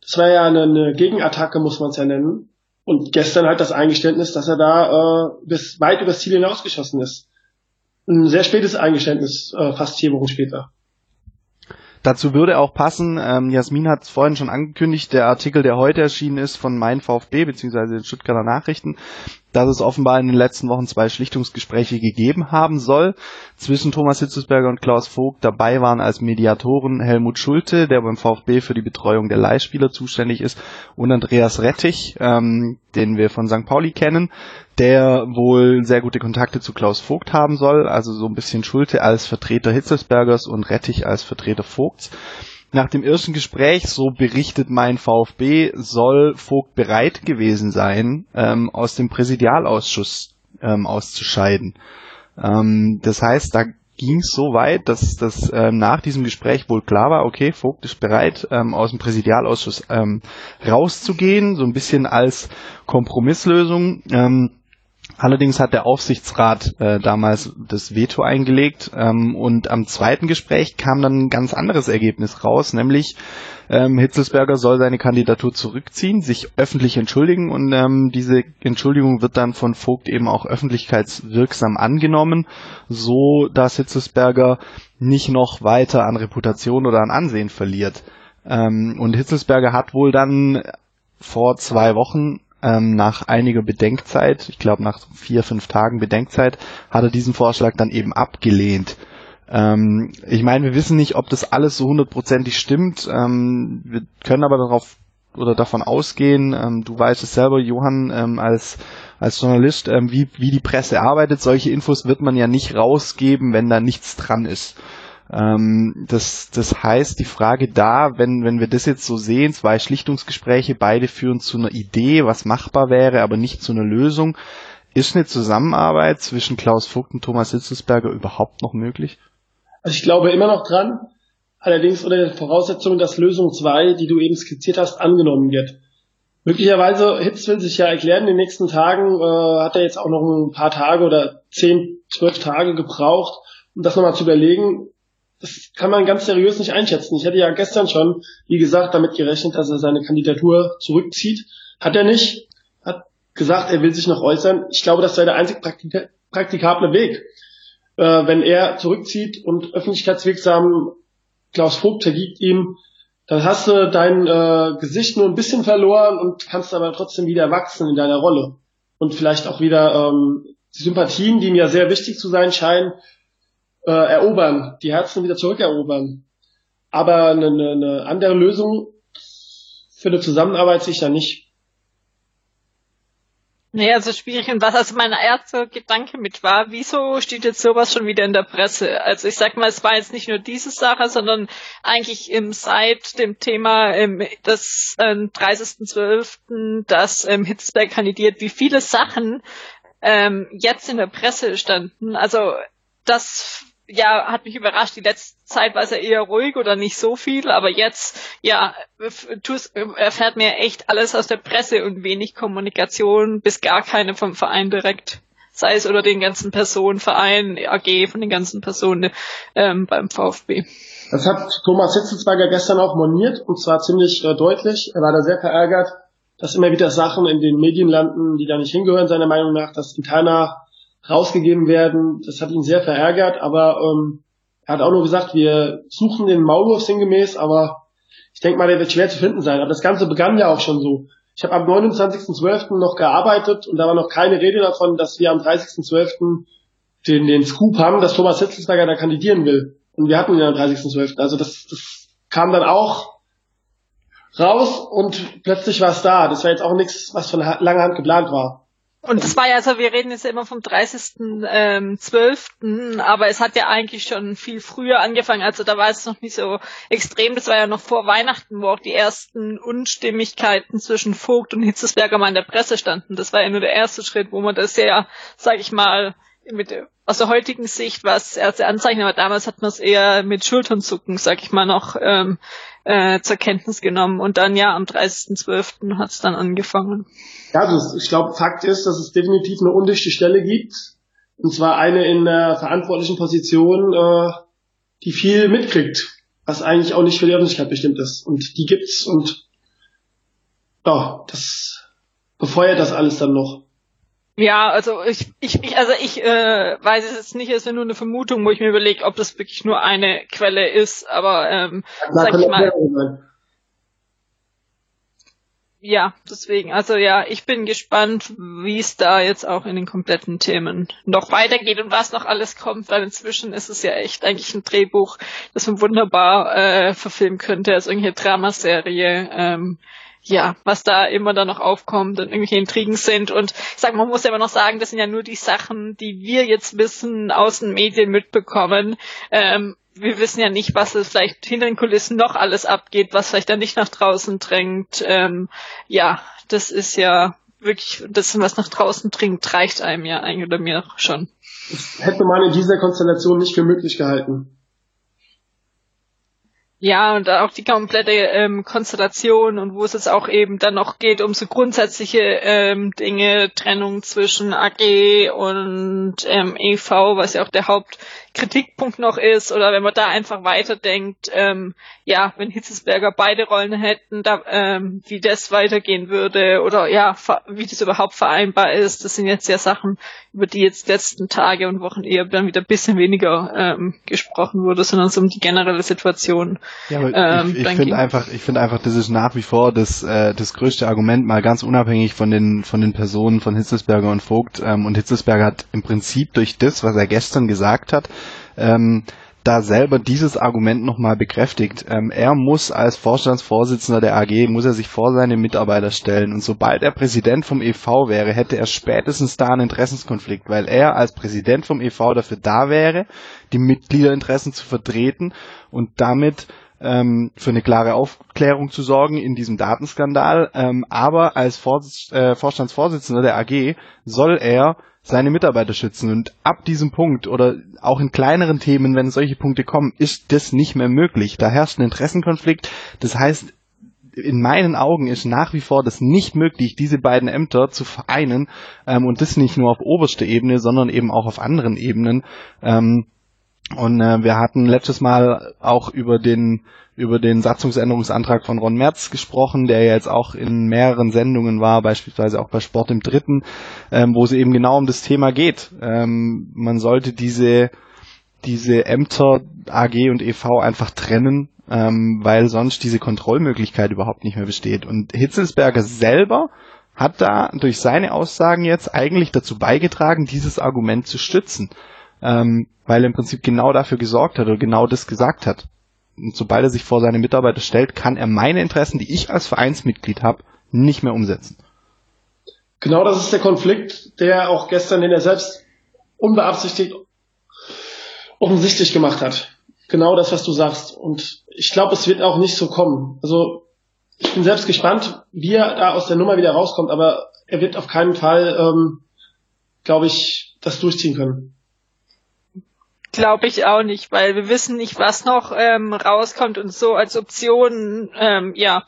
das war ja eine, eine Gegenattacke, muss man es ja nennen. Und gestern halt das Eingeständnis, dass er da äh, bis weit übers Ziel hinausgeschossen ist ein sehr spätes Eingeständnis, äh, fast vier Wochen später. Dazu würde auch passen, ähm, Jasmin hat es vorhin schon angekündigt, der Artikel, der heute erschienen ist von Mein VfB bzw. den Stuttgarter Nachrichten, dass es offenbar in den letzten Wochen zwei Schlichtungsgespräche gegeben haben soll zwischen Thomas Hitzelsberger und Klaus Vogt. Dabei waren als Mediatoren Helmut Schulte, der beim VfB für die Betreuung der Leihspieler zuständig ist, und Andreas Rettich, ähm, den wir von St. Pauli kennen, der wohl sehr gute Kontakte zu Klaus Vogt haben soll, also so ein bisschen Schulte als Vertreter Hitzelsbergers und Rettich als Vertreter Vogts. Nach dem ersten Gespräch, so berichtet mein VfB, soll Vogt bereit gewesen sein, ähm, aus dem Präsidialausschuss ähm, auszuscheiden. Ähm, das heißt, da ging es so weit, dass das ähm, nach diesem Gespräch wohl klar war, okay, Vogt ist bereit, ähm, aus dem Präsidialausschuss ähm, rauszugehen, so ein bisschen als Kompromisslösung. Ähm, Allerdings hat der Aufsichtsrat äh, damals das Veto eingelegt ähm, und am zweiten Gespräch kam dann ein ganz anderes Ergebnis raus, nämlich ähm, Hitzelsberger soll seine Kandidatur zurückziehen, sich öffentlich entschuldigen und ähm, diese Entschuldigung wird dann von Vogt eben auch öffentlichkeitswirksam angenommen, so dass Hitzelsberger nicht noch weiter an Reputation oder an Ansehen verliert. Ähm, und Hitzelsberger hat wohl dann vor zwei Wochen ähm, nach einiger Bedenkzeit, ich glaube nach vier, fünf Tagen Bedenkzeit, hat er diesen Vorschlag dann eben abgelehnt. Ähm, ich meine, wir wissen nicht, ob das alles so hundertprozentig stimmt. Ähm, wir können aber darauf oder davon ausgehen, ähm, du weißt es selber, Johann, ähm, als als Journalist, ähm, wie, wie die Presse arbeitet. Solche Infos wird man ja nicht rausgeben, wenn da nichts dran ist. Ähm, das, das heißt, die Frage da, wenn, wenn wir das jetzt so sehen, zwei Schlichtungsgespräche, beide führen zu einer Idee, was machbar wäre, aber nicht zu einer Lösung, ist eine Zusammenarbeit zwischen Klaus Vogt und Thomas Hitzelsberger überhaupt noch möglich? Also ich glaube immer noch dran, allerdings unter der Voraussetzung, dass Lösung 2, die du eben skizziert hast, angenommen wird. Möglicherweise, Hitz will sich ja erklären, in den nächsten Tagen äh, hat er jetzt auch noch ein paar Tage oder zehn, zwölf Tage gebraucht, um das nochmal zu überlegen das kann man ganz seriös nicht einschätzen. Ich hätte ja gestern schon, wie gesagt, damit gerechnet, dass er seine Kandidatur zurückzieht. Hat er nicht. Hat gesagt, er will sich noch äußern. Ich glaube, das wäre der einzig praktika praktikable Weg. Äh, wenn er zurückzieht und öffentlichkeitswirksam Klaus Vogt vergibt ihm, dann hast du dein äh, Gesicht nur ein bisschen verloren und kannst aber trotzdem wieder wachsen in deiner Rolle. Und vielleicht auch wieder ähm, die Sympathien, die mir sehr wichtig zu sein scheinen, äh, erobern, die Herzen wieder zurückerobern. Aber eine, eine andere Lösung für eine Zusammenarbeit sehe ich da nicht. Nee, also schwierig und was also mein erster Gedanke mit war, wieso steht jetzt sowas schon wieder in der Presse? Also ich sag mal, es war jetzt nicht nur diese Sache, sondern eigentlich im seit dem Thema ähm, des ähm, 30.12., dass ähm, Hitzberg kandidiert, wie viele Sachen ähm, jetzt in der Presse standen. Also das ja, hat mich überrascht. Die letzte Zeit war es ja eher ruhig oder nicht so viel, aber jetzt, ja, erfährt mir echt alles aus der Presse und wenig Kommunikation, bis gar keine vom Verein direkt. Sei es oder den ganzen Personen, Verein, AG, von den ganzen Personen ähm, beim VfB. Das hat Thomas Hitzelsberger gestern auch moniert und zwar ziemlich äh, deutlich. Er war da sehr verärgert, dass immer wieder Sachen in den Medien landen, die da nicht hingehören, seiner Meinung nach, dass interner rausgegeben werden. Das hat ihn sehr verärgert, aber ähm, er hat auch nur gesagt, wir suchen den Maulwurf sinngemäß, aber ich denke mal, der wird schwer zu finden sein. Aber das Ganze begann ja auch schon so. Ich habe am 29.12. noch gearbeitet und da war noch keine Rede davon, dass wir am 30.12. den, den Scoop haben, dass Thomas Hitzelsberger da kandidieren will. Und wir hatten ihn am 30.12. Also das, das kam dann auch raus und plötzlich war es da. Das war jetzt auch nichts, was von langer Hand geplant war. Und das war ja, also wir reden jetzt immer vom 30.12., ähm, aber es hat ja eigentlich schon viel früher angefangen, also da war es noch nicht so extrem, das war ja noch vor Weihnachten, wo auch die ersten Unstimmigkeiten zwischen Vogt und Hitzesberger mal in der Presse standen. Das war ja nur der erste Schritt, wo man das ja, sag ich mal, mit aus der heutigen Sicht war es erste Anzeichen, aber damals hat man es eher mit Schulternzucken, sag ich mal, noch ähm, äh, zur Kenntnis genommen. Und dann ja, am 30.12. hat es dann angefangen. Ja, also ich glaube, Fakt ist, dass es definitiv eine undichte Stelle gibt. Und zwar eine in der verantwortlichen Position, äh, die viel mitkriegt, was eigentlich auch nicht für die Öffentlichkeit bestimmt ist. Und die gibt's und ja, das befeuert das alles dann noch. Ja, also ich, ich, ich also ich äh, weiß es jetzt nicht, es ist nur eine Vermutung, wo ich mir überlege, ob das wirklich nur eine Quelle ist, aber ähm, ja, sag ich mal. Ja, deswegen, also ja, ich bin gespannt, wie es da jetzt auch in den kompletten Themen noch weitergeht und was noch alles kommt, weil inzwischen ist es ja echt eigentlich ein Drehbuch, das man wunderbar äh, verfilmen könnte, als irgendeine Dramaserie. Ähm, ja, was da immer dann noch aufkommt und irgendwelche Intrigen sind. Und ich sag, man muss ja immer noch sagen, das sind ja nur die Sachen, die wir jetzt wissen, aus den Medien mitbekommen. Ähm, wir wissen ja nicht, was es vielleicht hinter den Kulissen noch alles abgeht, was vielleicht dann nicht nach draußen drängt. Ähm, ja, das ist ja wirklich, das, was nach draußen dringt, reicht einem ja eigentlich oder mir schon. Das hätte man in dieser Konstellation nicht für möglich gehalten. Ja, und auch die komplette ähm, Konstellation und wo es jetzt auch eben dann noch geht um so grundsätzliche ähm, Dinge, Trennung zwischen AG und ähm, EV, was ja auch der Haupt Kritikpunkt noch ist oder wenn man da einfach weiterdenkt, ähm, ja, wenn Hitzesberger beide Rollen hätten, da, ähm, wie das weitergehen würde oder ja, wie das überhaupt vereinbar ist, das sind jetzt ja Sachen, über die jetzt letzten Tage und Wochen eher dann wieder ein bisschen weniger ähm, gesprochen wurde, sondern so um die generelle Situation. Ja, aber ähm, ich, ich finde einfach, ich finde einfach, das ist nach wie vor das, äh, das größte Argument, mal ganz unabhängig von den, von den Personen von Hitzesberger und Vogt. Ähm, und Hitzesberger hat im Prinzip durch das, was er gestern gesagt hat, ähm, da selber dieses Argument nochmal bekräftigt. Ähm, er muss als Vorstandsvorsitzender der AG, muss er sich vor seine Mitarbeiter stellen. Und sobald er Präsident vom EV wäre, hätte er spätestens da einen Interessenskonflikt, weil er als Präsident vom EV dafür da wäre, die Mitgliederinteressen zu vertreten und damit ähm, für eine klare Aufklärung zu sorgen in diesem Datenskandal. Ähm, aber als Vor äh, Vorstandsvorsitzender der AG soll er seine Mitarbeiter schützen. Und ab diesem Punkt oder auch in kleineren Themen, wenn solche Punkte kommen, ist das nicht mehr möglich. Da herrscht ein Interessenkonflikt. Das heißt, in meinen Augen ist nach wie vor das nicht möglich, diese beiden Ämter zu vereinen ähm, und das nicht nur auf oberster Ebene, sondern eben auch auf anderen Ebenen. Ähm, und äh, wir hatten letztes Mal auch über den über den Satzungsänderungsantrag von Ron Merz gesprochen, der ja jetzt auch in mehreren Sendungen war, beispielsweise auch bei Sport im Dritten, ähm, wo es eben genau um das Thema geht. Ähm, man sollte diese diese Ämter AG und EV einfach trennen, ähm, weil sonst diese Kontrollmöglichkeit überhaupt nicht mehr besteht. Und Hitzelsberger selber hat da durch seine Aussagen jetzt eigentlich dazu beigetragen, dieses Argument zu stützen ähm, weil er im Prinzip genau dafür gesorgt hat oder genau das gesagt hat. Und sobald er sich vor seine Mitarbeiter stellt, kann er meine Interessen, die ich als Vereinsmitglied habe, nicht mehr umsetzen. Genau das ist der Konflikt, der auch gestern, den er selbst unbeabsichtigt offensichtlich gemacht hat. Genau das, was du sagst. Und ich glaube, es wird auch nicht so kommen. Also ich bin selbst gespannt, wie er da aus der Nummer wieder rauskommt, aber er wird auf keinen Fall, ähm, glaube ich, das durchziehen können. Glaube ich auch nicht, weil wir wissen nicht, was noch ähm, rauskommt und so als Option, ähm, ja,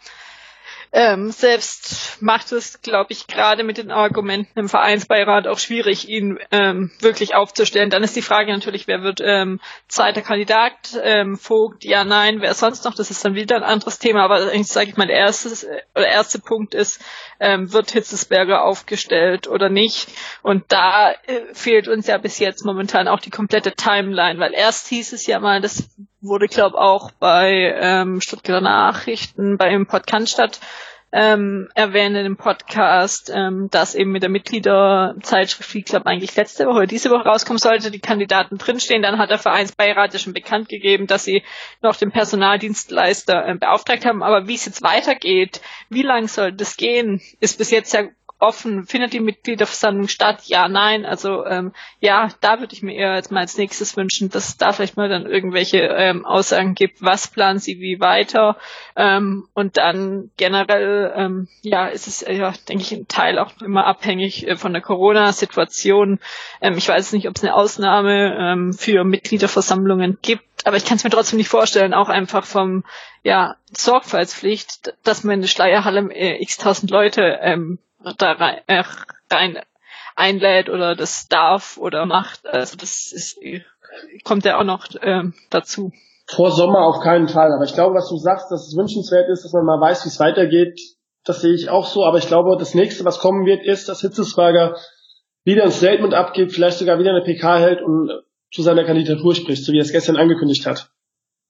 ähm, selbst macht es, glaube ich, gerade mit den Argumenten im Vereinsbeirat auch schwierig, ihn ähm, wirklich aufzustellen. Dann ist die Frage natürlich, wer wird ähm, zweiter Kandidat, ähm, Vogt, ja, nein, wer sonst noch, das ist dann wieder ein anderes Thema, aber eigentlich sage ich mal, der erste, der erste Punkt ist, ähm, wird Hitzesberger aufgestellt oder nicht? Und da äh, fehlt uns ja bis jetzt momentan auch die komplette Timeline, weil erst hieß es ja mal, das wurde, glaube auch bei ähm, Stuttgarter Nachrichten, beim Podcast ähm, erwähnen im Podcast, ähm, dass eben mit der Mitgliederzeitschrift Fleet Club eigentlich letzte Woche oder diese Woche rauskommen sollte, die Kandidaten drinstehen. Dann hat der Vereinsbeirat ja schon bekannt gegeben, dass sie noch den Personaldienstleister äh, beauftragt haben. Aber wie es jetzt weitergeht, wie lang soll das gehen, ist bis jetzt ja offen. Findet die Mitgliederversammlung statt? Ja, nein. Also ähm, ja, da würde ich mir eher jetzt mal als nächstes wünschen, dass da vielleicht mal dann irgendwelche ähm, Aussagen gibt, was planen sie wie weiter. Ähm, und dann generell, ähm, ja, ist es ja, denke ich, ein Teil auch immer abhängig äh, von der Corona-Situation. Ähm, ich weiß nicht, ob es eine Ausnahme ähm, für Mitgliederversammlungen gibt. Aber ich kann es mir trotzdem nicht vorstellen, auch einfach vom ja, Sorgfaltspflicht, dass man in der Schleierhalle äh, x tausend Leute ähm, da rein, äh, rein einlädt oder das darf oder macht. Also das ist, kommt ja auch noch ähm, dazu. Vor Sommer auf keinen Fall. Aber ich glaube, was du sagst, dass es wünschenswert ist, dass man mal weiß, wie es weitergeht, das sehe ich auch so. Aber ich glaube, das nächste, was kommen wird, ist, dass Hitzesberger wieder ein Statement abgibt, vielleicht sogar wieder eine PK hält und zu seiner Kandidatur spricht, so wie er es gestern angekündigt hat.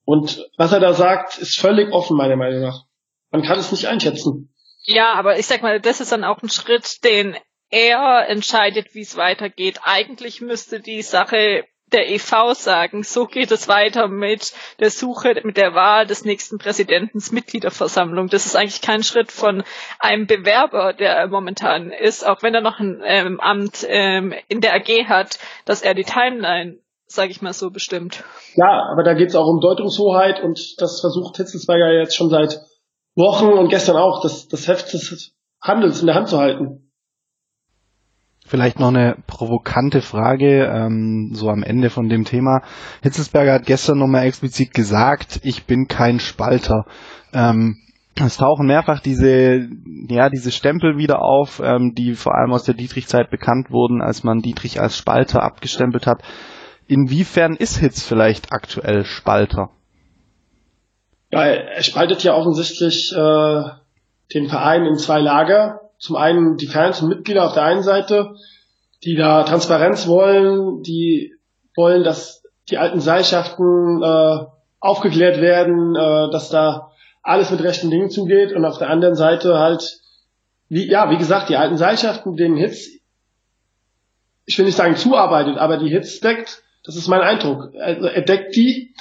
Und was er da sagt, ist völlig offen, meiner Meinung nach. Man kann es nicht einschätzen. Ja, aber ich sag mal, das ist dann auch ein Schritt, den er entscheidet, wie es weitergeht. Eigentlich müsste die Sache der EV sagen, so geht es weiter mit der Suche, mit der Wahl des nächsten Präsidentens Mitgliederversammlung. Das ist eigentlich kein Schritt von einem Bewerber, der momentan ist, auch wenn er noch ein ähm, Amt ähm, in der AG hat, dass er die Timeline, sage ich mal so, bestimmt. Ja, aber da geht es auch um Deutungshoheit und das versucht Hitzelsberger jetzt schon seit Wochen und gestern auch, das, das Heft des Handels in der Hand zu halten. Vielleicht noch eine provokante Frage, ähm, so am Ende von dem Thema. Hitzelsberger hat gestern nochmal explizit gesagt, ich bin kein Spalter. Ähm, es tauchen mehrfach diese, ja, diese Stempel wieder auf, ähm, die vor allem aus der Dietrich-Zeit bekannt wurden, als man Dietrich als Spalter abgestempelt hat. Inwiefern ist Hitz vielleicht aktuell Spalter? Ja, er spaltet ja offensichtlich äh, den Verein in zwei Lager. Zum einen die Fans und Mitglieder auf der einen Seite, die da Transparenz wollen, die wollen, dass die alten Seilschaften äh, aufgeklärt werden, äh, dass da alles mit rechten Dingen zugeht und auf der anderen Seite halt, wie, ja, wie gesagt, die alten Seilschaften, den Hits, ich will nicht sagen zuarbeitet, aber die Hits deckt, das ist mein Eindruck. Also er deckt die,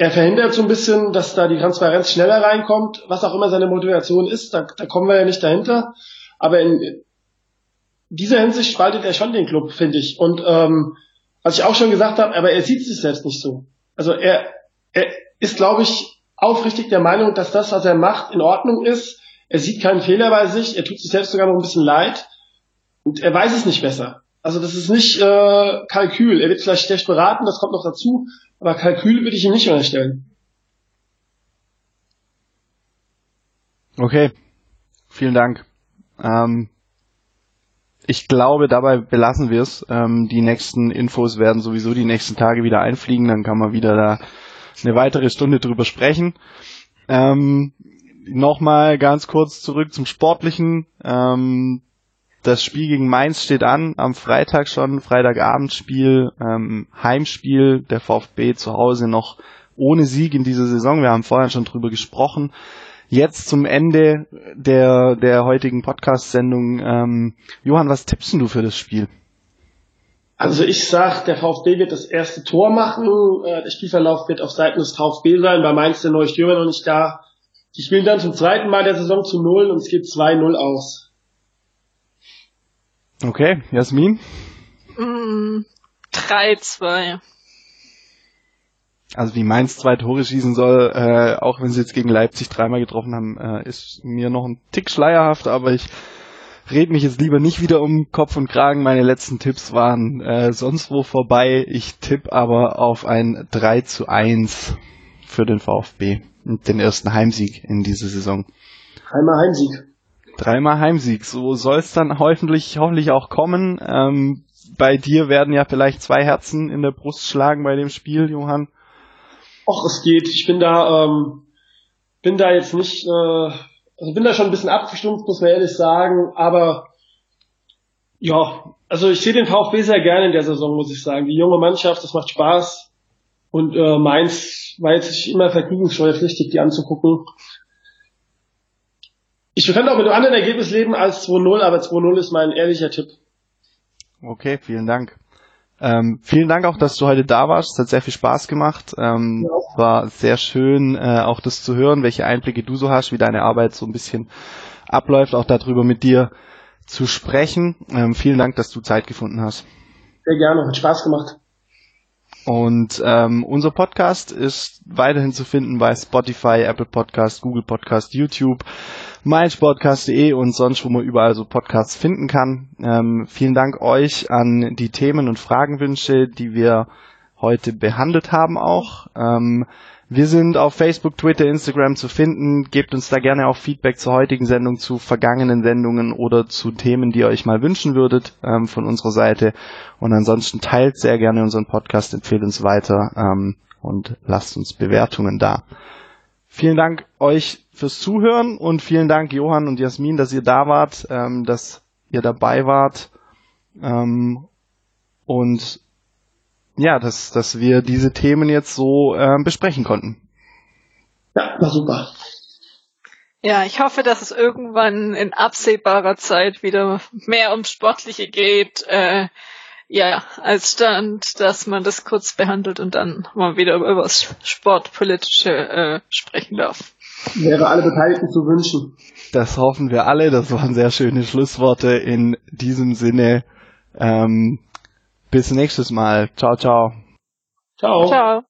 er verhindert so ein bisschen, dass da die Transparenz schneller reinkommt, was auch immer seine Motivation ist, da, da kommen wir ja nicht dahinter. Aber in dieser Hinsicht spaltet er schon den Club, finde ich. Und ähm, was ich auch schon gesagt habe, aber er sieht sich selbst nicht so. Also er, er ist, glaube ich, aufrichtig der Meinung, dass das, was er macht, in Ordnung ist. Er sieht keinen Fehler bei sich, er tut sich selbst sogar noch ein bisschen leid und er weiß es nicht besser. Also das ist nicht äh, Kalkül. Er wird vielleicht schlecht beraten, das kommt noch dazu, aber Kalkül würde ich ihm nicht unterstellen. Okay, vielen Dank. Ähm, ich glaube, dabei belassen wir es. Ähm, die nächsten Infos werden sowieso die nächsten Tage wieder einfliegen, dann kann man wieder da eine weitere Stunde drüber sprechen. Ähm, Nochmal ganz kurz zurück zum Sportlichen. Ähm, das Spiel gegen Mainz steht an, am Freitag schon, Freitagabendspiel, ähm, Heimspiel, der VfB zu Hause noch ohne Sieg in dieser Saison. Wir haben vorher schon drüber gesprochen. Jetzt zum Ende der, der heutigen Podcast-Sendung. Ähm, Johann, was tippst du für das Spiel? Also ich sag, der VfB wird das erste Tor machen. Äh, der Spielverlauf wird auf Seiten des VfB sein. Bei Mainz der neue Stürmer noch nicht da. Die spielen dann zum zweiten Mal der Saison zu Null und es geht 2-0 aus. Okay, Jasmin? Mm, 3-2. Also wie Mainz zwei Tore schießen soll, äh, auch wenn sie jetzt gegen Leipzig dreimal getroffen haben, äh, ist mir noch ein Tick schleierhaft, aber ich red mich jetzt lieber nicht wieder um Kopf und Kragen. Meine letzten Tipps waren äh, sonst wo vorbei. Ich tippe aber auf ein 3 zu 1 für den VfB und den ersten Heimsieg in dieser Saison. Einmal Heimsieg. Dreimal Heimsieg. So soll es dann hoffentlich, hoffentlich auch kommen. Ähm, bei dir werden ja vielleicht zwei Herzen in der Brust schlagen bei dem Spiel, Johann. Och, es geht. Ich bin da, ähm, bin da jetzt nicht, äh, also bin da schon ein bisschen abgestumpft, muss man ehrlich sagen. Aber ja, also ich sehe den VfB sehr gerne in der Saison, muss ich sagen. Die junge Mannschaft, das macht Spaß. Und äh, Mainz war jetzt immer vergnügungssteuerpflichtig, die anzugucken Ich könnte auch mit einem anderen Ergebnis leben als 2-0, aber 2-0 ist mein ehrlicher Tipp. Okay, vielen Dank. Ähm, vielen Dank auch, dass du heute da warst. Es hat sehr viel Spaß gemacht. Ähm, ja. War sehr schön, äh, auch das zu hören, welche Einblicke du so hast, wie deine Arbeit so ein bisschen abläuft, auch darüber mit dir zu sprechen. Ähm, vielen Dank, dass du Zeit gefunden hast. Sehr gerne, hat Spaß gemacht. Und ähm, unser Podcast ist weiterhin zu finden bei Spotify, Apple Podcast, Google Podcast, YouTube, meinsportcast.de und sonst, wo man überall so Podcasts finden kann. Ähm, vielen Dank euch an die Themen und Fragenwünsche, die wir heute behandelt haben auch. Ähm, wir sind auf Facebook, Twitter, Instagram zu finden. Gebt uns da gerne auch Feedback zur heutigen Sendung, zu vergangenen Sendungen oder zu Themen, die ihr euch mal wünschen würdet ähm, von unserer Seite. Und ansonsten teilt sehr gerne unseren Podcast, empfehlt uns weiter ähm, und lasst uns Bewertungen da. Vielen Dank euch fürs Zuhören und vielen Dank Johann und Jasmin, dass ihr da wart, ähm, dass ihr dabei wart. Ähm, und ja, dass, dass wir diese Themen jetzt so äh, besprechen konnten. Ja, war super. Ja, ich hoffe, dass es irgendwann in absehbarer Zeit wieder mehr ums Sportliche geht. Äh, ja, als Stand, dass man das kurz behandelt und dann mal wieder über das Sportpolitische äh, sprechen darf. Wäre alle Beteiligten zu wünschen. Das hoffen wir alle. Das waren sehr schöne Schlussworte. In diesem Sinne, ähm, bis nächstes Mal. Ciao, ciao. Ciao. Ciao.